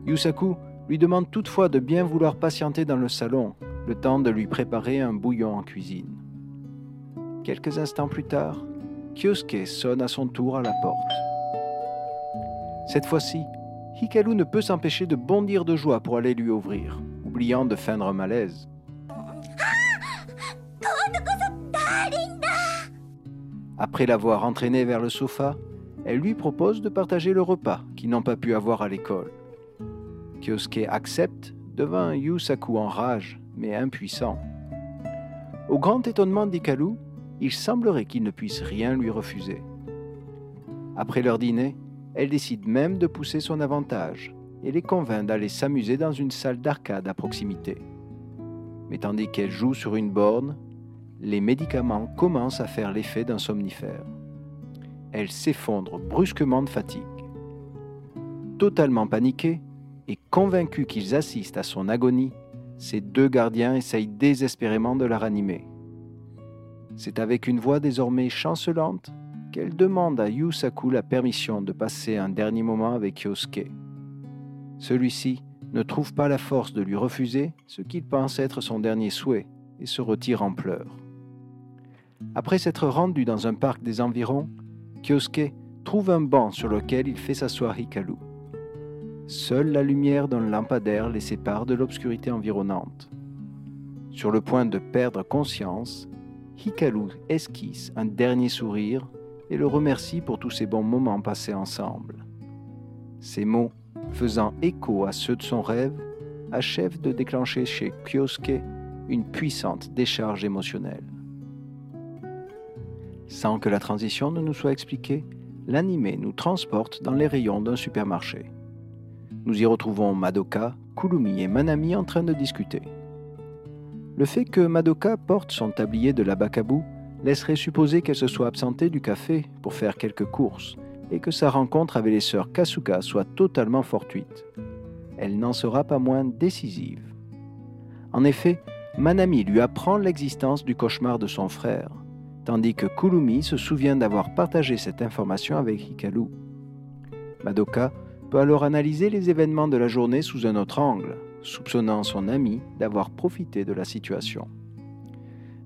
Yusaku lui demande toutefois de bien vouloir patienter dans le salon, le temps de lui préparer un bouillon en cuisine. Quelques instants plus tard, Kyosuke sonne à son tour à la porte. Cette fois-ci, Hikaru ne peut s'empêcher de bondir de joie pour aller lui ouvrir, oubliant de feindre un malaise. Après l'avoir entraîné vers le sofa, elle lui propose de partager le repas qu'ils n'ont pas pu avoir à l'école. Kyosuke accepte, devant Yusaku en rage, mais impuissant. Au grand étonnement d'Ikalu, il semblerait qu'il ne puisse rien lui refuser. Après leur dîner, elle décide même de pousser son avantage et les convainc d'aller s'amuser dans une salle d'arcade à proximité. Mais tandis qu'elle joue sur une borne, les médicaments commencent à faire l'effet d'un somnifère. Elle s'effondre brusquement de fatigue. Totalement paniquée et convaincue qu'ils assistent à son agonie, ces deux gardiens essayent désespérément de la ranimer. C'est avec une voix désormais chancelante qu'elle demande à Yusaku la permission de passer un dernier moment avec Yosuke. Celui-ci ne trouve pas la force de lui refuser ce qu'il pense être son dernier souhait et se retire en pleurs. Après s'être rendu dans un parc des environs, Kyosuke trouve un banc sur lequel il fait s'asseoir Hikaru. Seule la lumière d'un lampadaire les sépare de l'obscurité environnante. Sur le point de perdre conscience, Hikaru esquisse un dernier sourire et le remercie pour tous ces bons moments passés ensemble. Ces mots, faisant écho à ceux de son rêve, achèvent de déclencher chez Kyosuke une puissante décharge émotionnelle. Sans que la transition ne nous soit expliquée, l'animé nous transporte dans les rayons d'un supermarché. Nous y retrouvons Madoka, Kulumi et Manami en train de discuter. Le fait que Madoka porte son tablier de la Bakabu laisserait supposer qu'elle se soit absentée du café pour faire quelques courses et que sa rencontre avec les sœurs Kasuga soit totalement fortuite. Elle n'en sera pas moins décisive. En effet, Manami lui apprend l'existence du cauchemar de son frère, tandis que Kulumi se souvient d'avoir partagé cette information avec Hikaru. Madoka peut alors analyser les événements de la journée sous un autre angle, soupçonnant son ami d'avoir profité de la situation.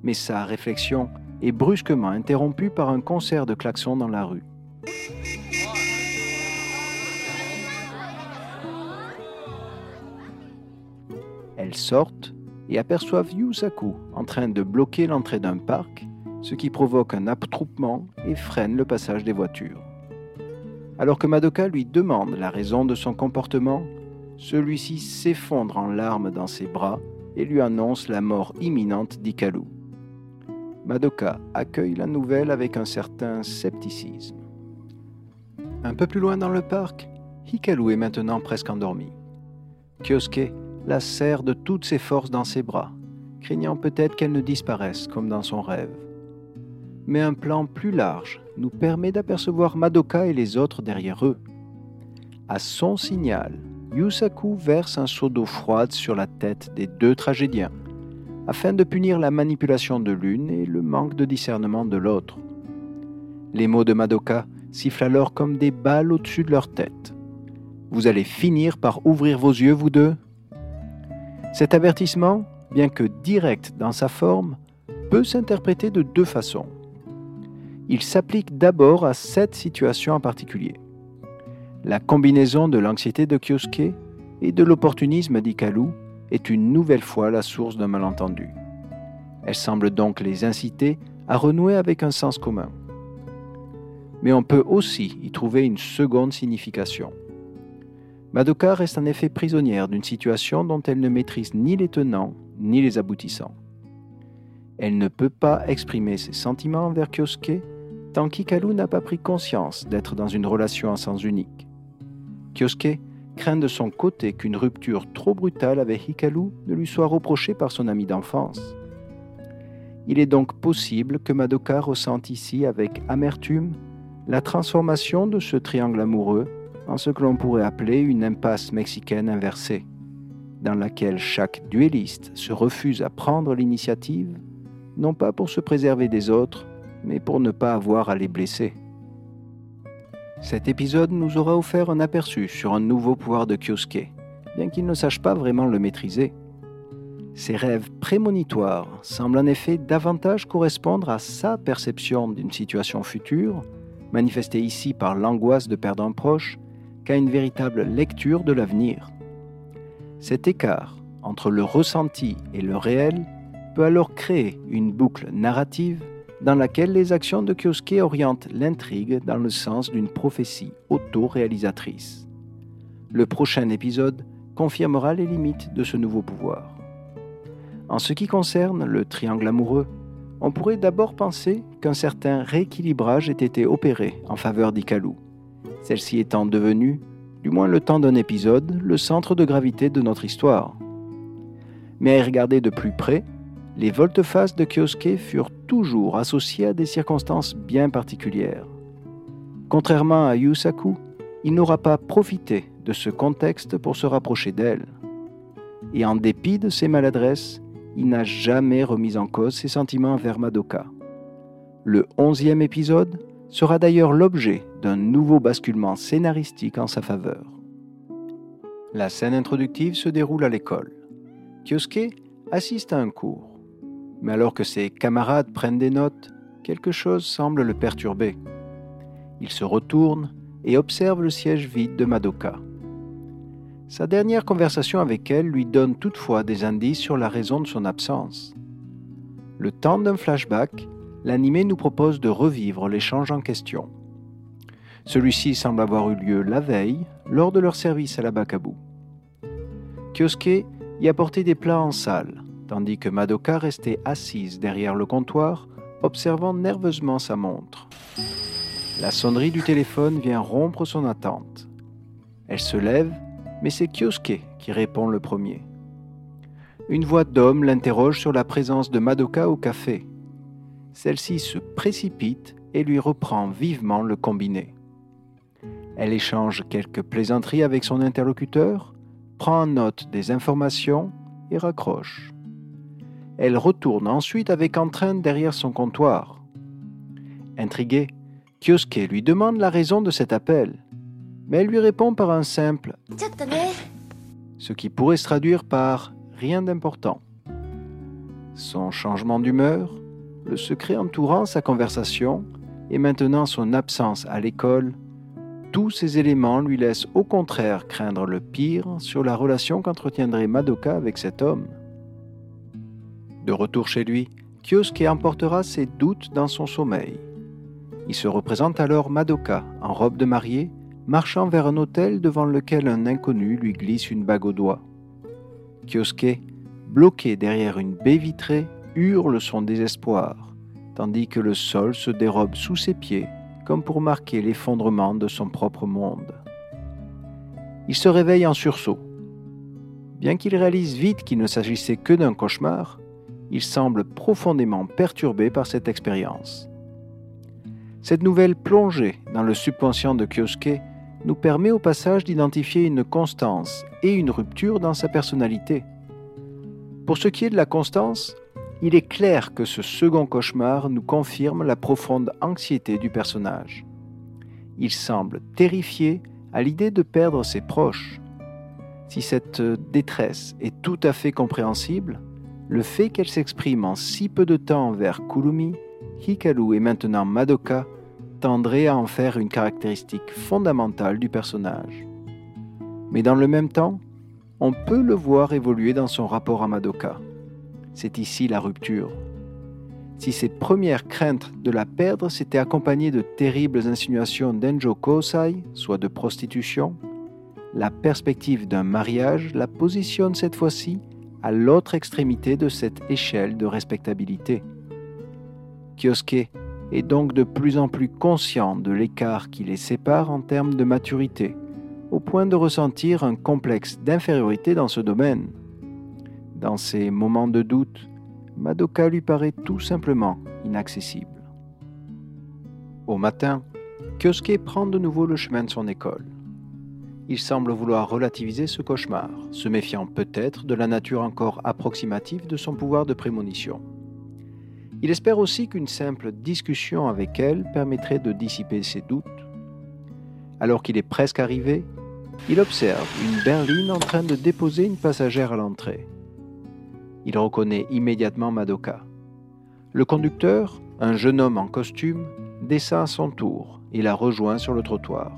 Mais sa réflexion est brusquement interrompue par un concert de klaxons dans la rue. Elles sortent et aperçoivent Yusaku en train de bloquer l'entrée d'un parc, ce qui provoque un attroupement et freine le passage des voitures. Alors que Madoka lui demande la raison de son comportement, celui-ci s'effondre en larmes dans ses bras et lui annonce la mort imminente d'Ikalu. Madoka accueille la nouvelle avec un certain scepticisme. Un peu plus loin dans le parc, Hikaru est maintenant presque endormi. Kyosuke la serre de toutes ses forces dans ses bras, craignant peut-être qu'elle ne disparaisse comme dans son rêve. Mais un plan plus large nous permet d'apercevoir Madoka et les autres derrière eux. À son signal, Yusaku verse un seau d'eau froide sur la tête des deux tragédiens, afin de punir la manipulation de l'une et le manque de discernement de l'autre. Les mots de Madoka sifflent alors comme des balles au-dessus de leur tête. Vous allez finir par ouvrir vos yeux, vous deux Cet avertissement, bien que direct dans sa forme, peut s'interpréter de deux façons. Il s'applique d'abord à cette situation en particulier. La combinaison de l'anxiété de Kyosuke et de l'opportunisme d'Ikalu est une nouvelle fois la source d'un malentendu. Elle semble donc les inciter à renouer avec un sens commun. Mais on peut aussi y trouver une seconde signification. Madoka reste en effet prisonnière d'une situation dont elle ne maîtrise ni les tenants ni les aboutissants. Elle ne peut pas exprimer ses sentiments envers Kyosuke tant qu'Ikalu n'a pas pris conscience d'être dans une relation à sens unique. Kyosuke craint de son côté qu'une rupture trop brutale avec Hikaru ne lui soit reprochée par son ami d'enfance. Il est donc possible que Madoka ressente ici avec amertume la transformation de ce triangle amoureux en ce que l'on pourrait appeler une impasse mexicaine inversée, dans laquelle chaque duelliste se refuse à prendre l'initiative, non pas pour se préserver des autres, mais pour ne pas avoir à les blesser. Cet épisode nous aura offert un aperçu sur un nouveau pouvoir de Kyosuke, bien qu'il ne sache pas vraiment le maîtriser. Ses rêves prémonitoires semblent en effet davantage correspondre à sa perception d'une situation future, manifestée ici par l'angoisse de perdre un proche, qu'à une véritable lecture de l'avenir. Cet écart entre le ressenti et le réel peut alors créer une boucle narrative dans laquelle les actions de Kyosuke orientent l'intrigue dans le sens d'une prophétie auto-réalisatrice. Le prochain épisode confirmera les limites de ce nouveau pouvoir. En ce qui concerne le triangle amoureux, on pourrait d'abord penser qu'un certain rééquilibrage ait été opéré en faveur d'Ikalu, celle-ci étant devenue, du moins le temps d'un épisode, le centre de gravité de notre histoire. Mais à y regarder de plus près, les volte-face de Kyosuke furent toujours associés à des circonstances bien particulières. Contrairement à Yusaku, il n'aura pas profité de ce contexte pour se rapprocher d'elle. Et en dépit de ses maladresses, il n'a jamais remis en cause ses sentiments envers Madoka. Le onzième épisode sera d'ailleurs l'objet d'un nouveau basculement scénaristique en sa faveur. La scène introductive se déroule à l'école. Kyosuke assiste à un cours mais alors que ses camarades prennent des notes, quelque chose semble le perturber. Il se retourne et observe le siège vide de Madoka. Sa dernière conversation avec elle lui donne toutefois des indices sur la raison de son absence. Le temps d'un flashback, l'animé nous propose de revivre l'échange en question. Celui-ci semble avoir eu lieu la veille, lors de leur service à la Bakabu. Kyosuke y a porté des plats en salle, tandis que Madoka restait assise derrière le comptoir, observant nerveusement sa montre. La sonnerie du téléphone vient rompre son attente. Elle se lève, mais c'est Kyosuke qui répond le premier. Une voix d'homme l'interroge sur la présence de Madoka au café. Celle-ci se précipite et lui reprend vivement le combiné. Elle échange quelques plaisanteries avec son interlocuteur, prend en note des informations et raccroche. Elle retourne ensuite avec entraîne derrière son comptoir. Intrigué, Kyosuke lui demande la raison de cet appel, mais elle lui répond par un simple ce qui pourrait se traduire par rien d'important. Son changement d'humeur, le secret entourant sa conversation et maintenant son absence à l'école, tous ces éléments lui laissent au contraire craindre le pire sur la relation qu'entretiendrait Madoka avec cet homme. De retour chez lui, Kyosuke emportera ses doutes dans son sommeil. Il se représente alors Madoka, en robe de mariée, marchant vers un hôtel devant lequel un inconnu lui glisse une bague au doigt. Kyosuke, bloqué derrière une baie vitrée, hurle son désespoir, tandis que le sol se dérobe sous ses pieds, comme pour marquer l'effondrement de son propre monde. Il se réveille en sursaut. Bien qu'il réalise vite qu'il ne s'agissait que d'un cauchemar, il semble profondément perturbé par cette expérience. Cette nouvelle plongée dans le subconscient de Kyosuke nous permet au passage d'identifier une constance et une rupture dans sa personnalité. Pour ce qui est de la constance, il est clair que ce second cauchemar nous confirme la profonde anxiété du personnage. Il semble terrifié à l'idée de perdre ses proches. Si cette détresse est tout à fait compréhensible, le fait qu'elle s'exprime en si peu de temps vers Kulumi, Hikaru et maintenant Madoka tendrait à en faire une caractéristique fondamentale du personnage. Mais dans le même temps, on peut le voir évoluer dans son rapport à Madoka. C'est ici la rupture. Si ses premières craintes de la perdre s'étaient accompagnées de terribles insinuations d'Enjo Kosai, soit de prostitution, la perspective d'un mariage la positionne cette fois-ci à l'autre extrémité de cette échelle de respectabilité. Kyosuke est donc de plus en plus conscient de l'écart qui les sépare en termes de maturité, au point de ressentir un complexe d'infériorité dans ce domaine. Dans ces moments de doute, Madoka lui paraît tout simplement inaccessible. Au matin, Kyosuke prend de nouveau le chemin de son école. Il semble vouloir relativiser ce cauchemar, se méfiant peut-être de la nature encore approximative de son pouvoir de prémonition. Il espère aussi qu'une simple discussion avec elle permettrait de dissiper ses doutes. Alors qu'il est presque arrivé, il observe une berline en train de déposer une passagère à l'entrée. Il reconnaît immédiatement Madoka. Le conducteur, un jeune homme en costume, descend à son tour et la rejoint sur le trottoir.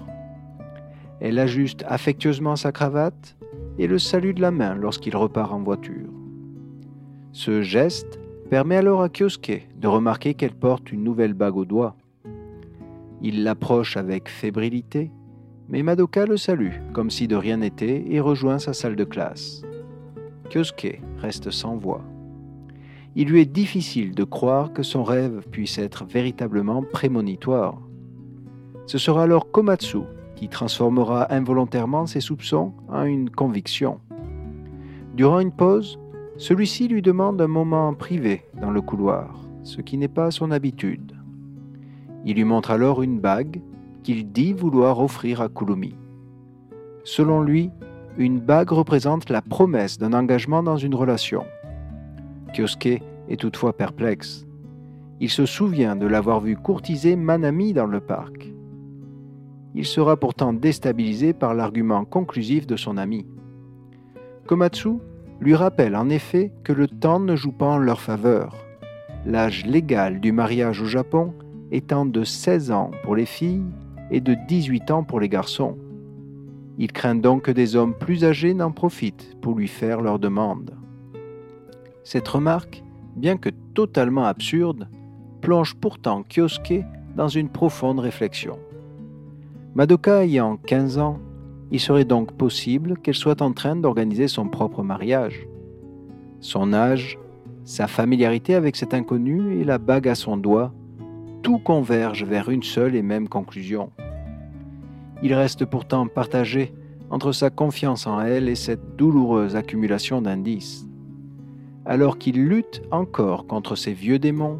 Elle ajuste affectueusement sa cravate et le salue de la main lorsqu'il repart en voiture. Ce geste permet alors à Kyosuke de remarquer qu'elle porte une nouvelle bague au doigt. Il l'approche avec fébrilité, mais Madoka le salue comme si de rien n'était et rejoint sa salle de classe. Kyosuke reste sans voix. Il lui est difficile de croire que son rêve puisse être véritablement prémonitoire. Ce sera alors Komatsu qui transformera involontairement ses soupçons en une conviction. Durant une pause, celui-ci lui demande un moment privé dans le couloir, ce qui n'est pas son habitude. Il lui montre alors une bague qu'il dit vouloir offrir à Kulumi. Selon lui, une bague représente la promesse d'un engagement dans une relation. Kyosuke est toutefois perplexe. Il se souvient de l'avoir vu courtiser Manami dans le parc. Il sera pourtant déstabilisé par l'argument conclusif de son ami. Komatsu lui rappelle en effet que le temps ne joue pas en leur faveur, l'âge légal du mariage au Japon étant de 16 ans pour les filles et de 18 ans pour les garçons. Il craint donc que des hommes plus âgés n'en profitent pour lui faire leur demande. Cette remarque, bien que totalement absurde, plonge pourtant Kyosuke dans une profonde réflexion. Madoka ayant 15 ans, il serait donc possible qu'elle soit en train d'organiser son propre mariage. Son âge, sa familiarité avec cet inconnu et la bague à son doigt, tout converge vers une seule et même conclusion. Il reste pourtant partagé entre sa confiance en elle et cette douloureuse accumulation d'indices. Alors qu'il lutte encore contre ses vieux démons,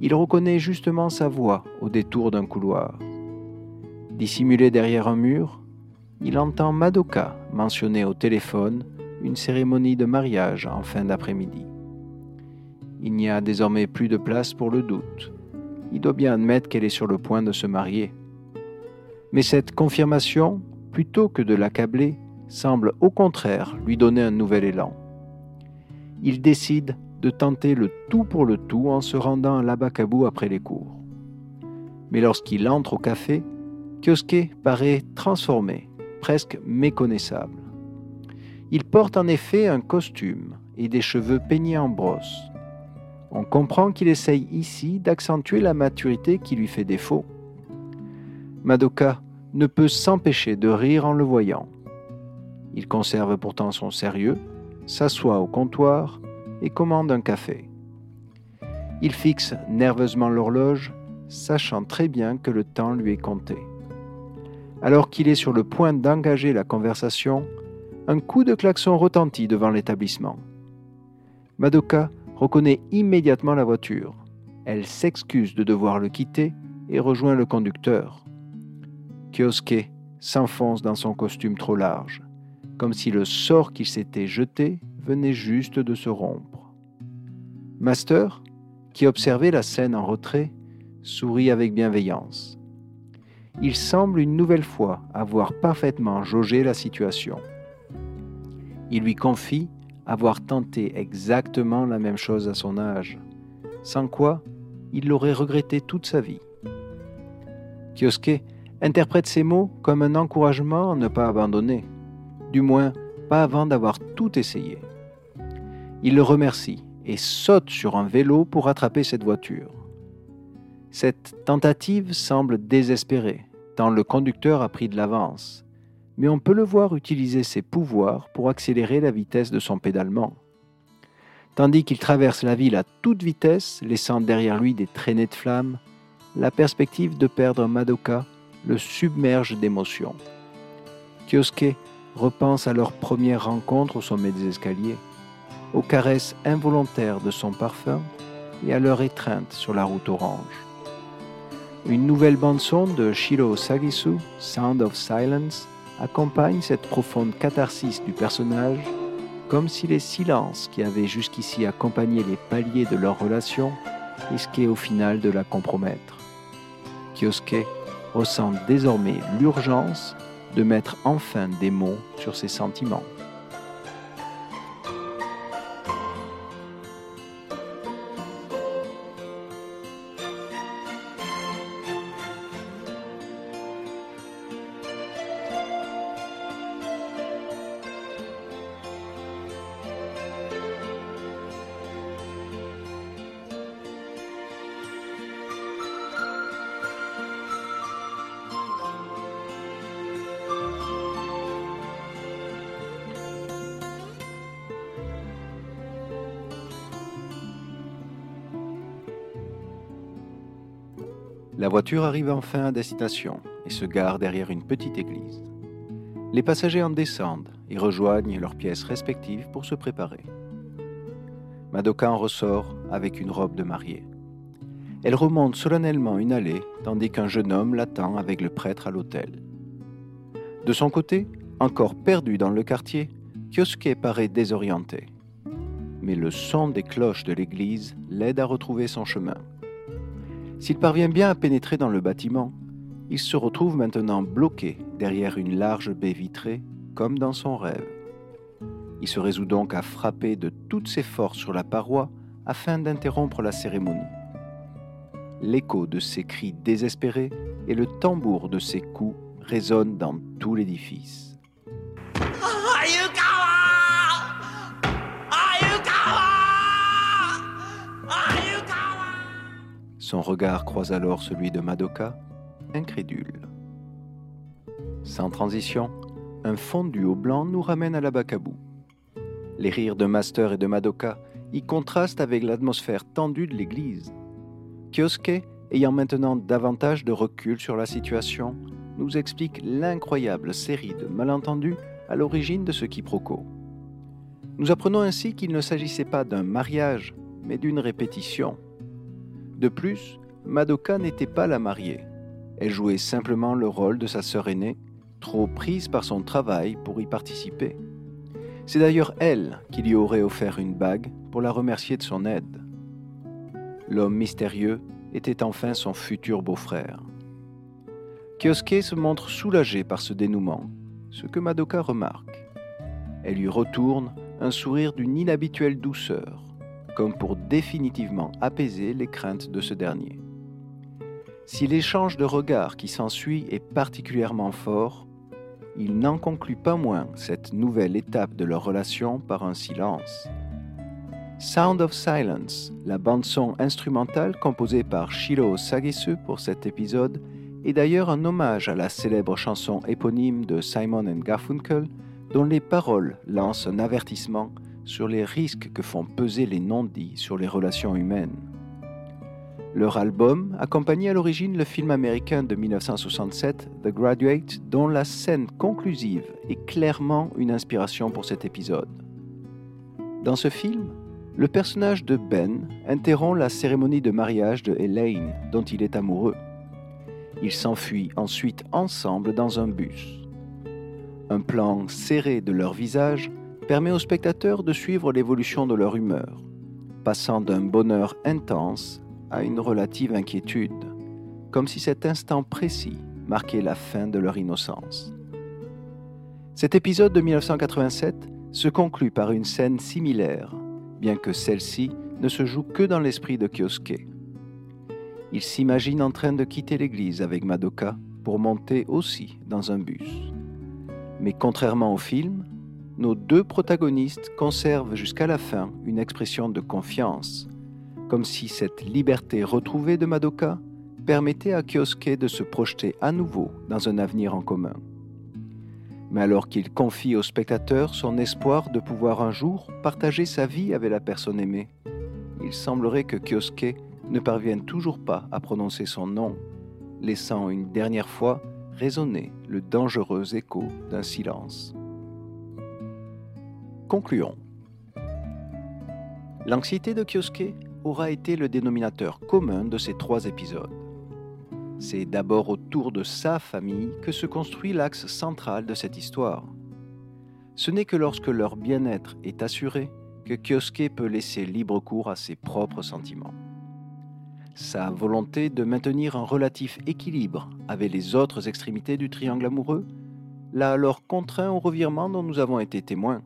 il reconnaît justement sa voix au détour d'un couloir. Dissimulé derrière un mur, il entend Madoka mentionner au téléphone une cérémonie de mariage en fin d'après-midi. Il n'y a désormais plus de place pour le doute. Il doit bien admettre qu'elle est sur le point de se marier. Mais cette confirmation, plutôt que de l'accabler, semble au contraire lui donner un nouvel élan. Il décide de tenter le tout pour le tout en se rendant à l'Abacabou après les cours. Mais lorsqu'il entre au café, Kyosuke paraît transformé, presque méconnaissable. Il porte en effet un costume et des cheveux peignés en brosse. On comprend qu'il essaye ici d'accentuer la maturité qui lui fait défaut. Madoka ne peut s'empêcher de rire en le voyant. Il conserve pourtant son sérieux, s'assoit au comptoir et commande un café. Il fixe nerveusement l'horloge, sachant très bien que le temps lui est compté. Alors qu'il est sur le point d'engager la conversation, un coup de klaxon retentit devant l'établissement. Madoka reconnaît immédiatement la voiture. Elle s'excuse de devoir le quitter et rejoint le conducteur. Kyosuke s'enfonce dans son costume trop large, comme si le sort qu'il s'était jeté venait juste de se rompre. Master, qui observait la scène en retrait, sourit avec bienveillance. Il semble une nouvelle fois avoir parfaitement jaugé la situation. Il lui confie avoir tenté exactement la même chose à son âge, sans quoi il l'aurait regretté toute sa vie. Kyosuke interprète ces mots comme un encouragement à ne pas abandonner, du moins pas avant d'avoir tout essayé. Il le remercie et saute sur un vélo pour rattraper cette voiture. Cette tentative semble désespérée, le conducteur a pris de l'avance, mais on peut le voir utiliser ses pouvoirs pour accélérer la vitesse de son pédalement. Tandis qu'il traverse la ville à toute vitesse, laissant derrière lui des traînées de flammes, la perspective de perdre Madoka le submerge d'émotions. Kyosuke repense à leur première rencontre au sommet des escaliers, aux caresses involontaires de son parfum et à leur étreinte sur la route orange. Une nouvelle bande-son de Shiro Sagisu, Sound of Silence, accompagne cette profonde catharsis du personnage, comme si les silences qui avaient jusqu'ici accompagné les paliers de leur relation risquaient au final de la compromettre. Kyosuke ressent désormais l'urgence de mettre enfin des mots sur ses sentiments. La voiture arrive enfin à destination et se gare derrière une petite église. Les passagers en descendent et rejoignent leurs pièces respectives pour se préparer. Madoka en ressort avec une robe de mariée. Elle remonte solennellement une allée tandis qu'un jeune homme l'attend avec le prêtre à l'hôtel. De son côté, encore perdu dans le quartier, Kyosuke paraît désorienté. Mais le son des cloches de l'église l'aide à retrouver son chemin. S'il parvient bien à pénétrer dans le bâtiment, il se retrouve maintenant bloqué derrière une large baie vitrée, comme dans son rêve. Il se résout donc à frapper de toutes ses forces sur la paroi afin d'interrompre la cérémonie. L'écho de ses cris désespérés et le tambour de ses coups résonnent dans tout l'édifice. Son regard croise alors celui de Madoka, incrédule. Sans transition, un fondu au blanc nous ramène à la Bacabou. Les rires de Master et de Madoka y contrastent avec l'atmosphère tendue de l'église. Kyosuke, ayant maintenant davantage de recul sur la situation, nous explique l'incroyable série de malentendus à l'origine de ce quiproquo. Nous apprenons ainsi qu'il ne s'agissait pas d'un mariage, mais d'une répétition. De plus, Madoka n'était pas la mariée. Elle jouait simplement le rôle de sa sœur aînée, trop prise par son travail pour y participer. C'est d'ailleurs elle qui lui aurait offert une bague pour la remercier de son aide. l'homme mystérieux était enfin son futur beau-frère. Kyosuke se montre soulagé par ce dénouement, ce que Madoka remarque. Elle lui retourne un sourire d'une inhabituelle douceur, comme pour définitivement apaiser les craintes de ce dernier. Si l'échange de regards qui s'ensuit est particulièrement fort, il n'en conclut pas moins cette nouvelle étape de leur relation par un silence. Sound of Silence, la bande-son instrumentale composée par Shiro Sagisu pour cet épisode, est d'ailleurs un hommage à la célèbre chanson éponyme de Simon and Garfunkel, dont les paroles lancent un avertissement sur les risques que font peser les non-dits sur les relations humaines. Leur album accompagnait à l'origine le film américain de 1967, The Graduate, dont la scène conclusive est clairement une inspiration pour cet épisode. Dans ce film, le personnage de Ben interrompt la cérémonie de mariage de Elaine, dont il est amoureux. Ils s'enfuient ensuite ensemble dans un bus. Un plan serré de leur visage permet aux spectateurs de suivre l'évolution de leur humeur, passant d'un bonheur intense à une relative inquiétude, comme si cet instant précis marquait la fin de leur innocence. Cet épisode de 1987 se conclut par une scène similaire, bien que celle-ci ne se joue que dans l'esprit de Kyosuke. Il s'imagine en train de quitter l'église avec Madoka pour monter aussi dans un bus. Mais contrairement au film, nos deux protagonistes conservent jusqu'à la fin une expression de confiance, comme si cette liberté retrouvée de Madoka permettait à Kyosuke de se projeter à nouveau dans un avenir en commun. Mais alors qu'il confie au spectateur son espoir de pouvoir un jour partager sa vie avec la personne aimée, il semblerait que Kyosuke ne parvienne toujours pas à prononcer son nom, laissant une dernière fois résonner le dangereux écho d'un silence. Concluons. L'anxiété de Kyosuke aura été le dénominateur commun de ces trois épisodes. C'est d'abord autour de sa famille que se construit l'axe central de cette histoire. Ce n'est que lorsque leur bien-être est assuré que Kyosuke peut laisser libre cours à ses propres sentiments. Sa volonté de maintenir un relatif équilibre avec les autres extrémités du triangle amoureux l'a alors contraint au revirement dont nous avons été témoins,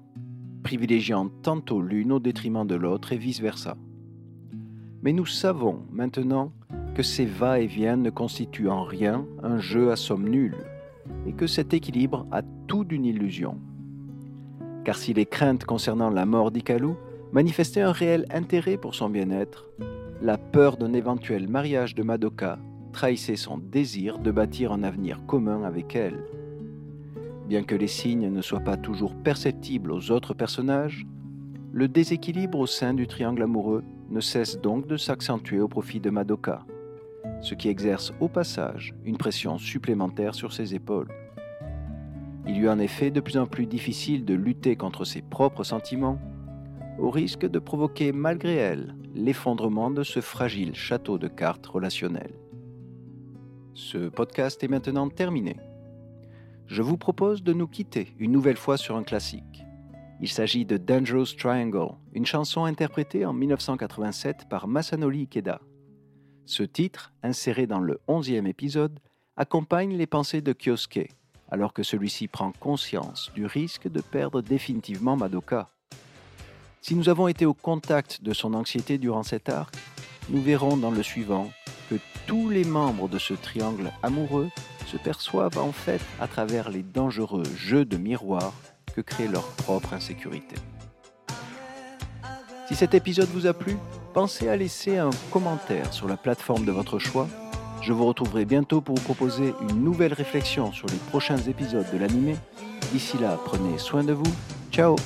privilégiant tantôt l'une au détriment de l'autre et vice-versa. Mais nous savons maintenant que ces va-et-vient ne constituent en rien un jeu à somme nulle, et que cet équilibre a tout d'une illusion. Car si les craintes concernant la mort d'Ikalu manifestaient un réel intérêt pour son bien-être, la peur d'un éventuel mariage de Madoka trahissait son désir de bâtir un avenir commun avec elle. Bien que les signes ne soient pas toujours perceptibles aux autres personnages, le déséquilibre au sein du triangle amoureux ne cesse donc de s'accentuer au profit de Madoka, ce qui exerce au passage une pression supplémentaire sur ses épaules. Il lui est en effet de plus en plus difficile de lutter contre ses propres sentiments, au risque de provoquer malgré elle l'effondrement de ce fragile château de cartes relationnel. Ce podcast est maintenant terminé. Je vous propose de nous quitter une nouvelle fois sur un classique. Il s'agit de Dangerous Triangle, une chanson interprétée en 1987 par Masanori Ikeda. Ce titre, inséré dans le 11e épisode, accompagne les pensées de Kyosuke, alors que celui-ci prend conscience du risque de perdre définitivement Madoka. Si nous avons été au contact de son anxiété durant cet arc, nous verrons dans le suivant que tous les membres de ce triangle amoureux perçoivent en fait à travers les dangereux jeux de miroir que crée leur propre insécurité. Si cet épisode vous a plu, pensez à laisser un commentaire sur la plateforme de votre choix. Je vous retrouverai bientôt pour vous proposer une nouvelle réflexion sur les prochains épisodes de l'animé. D'ici là, prenez soin de vous. Ciao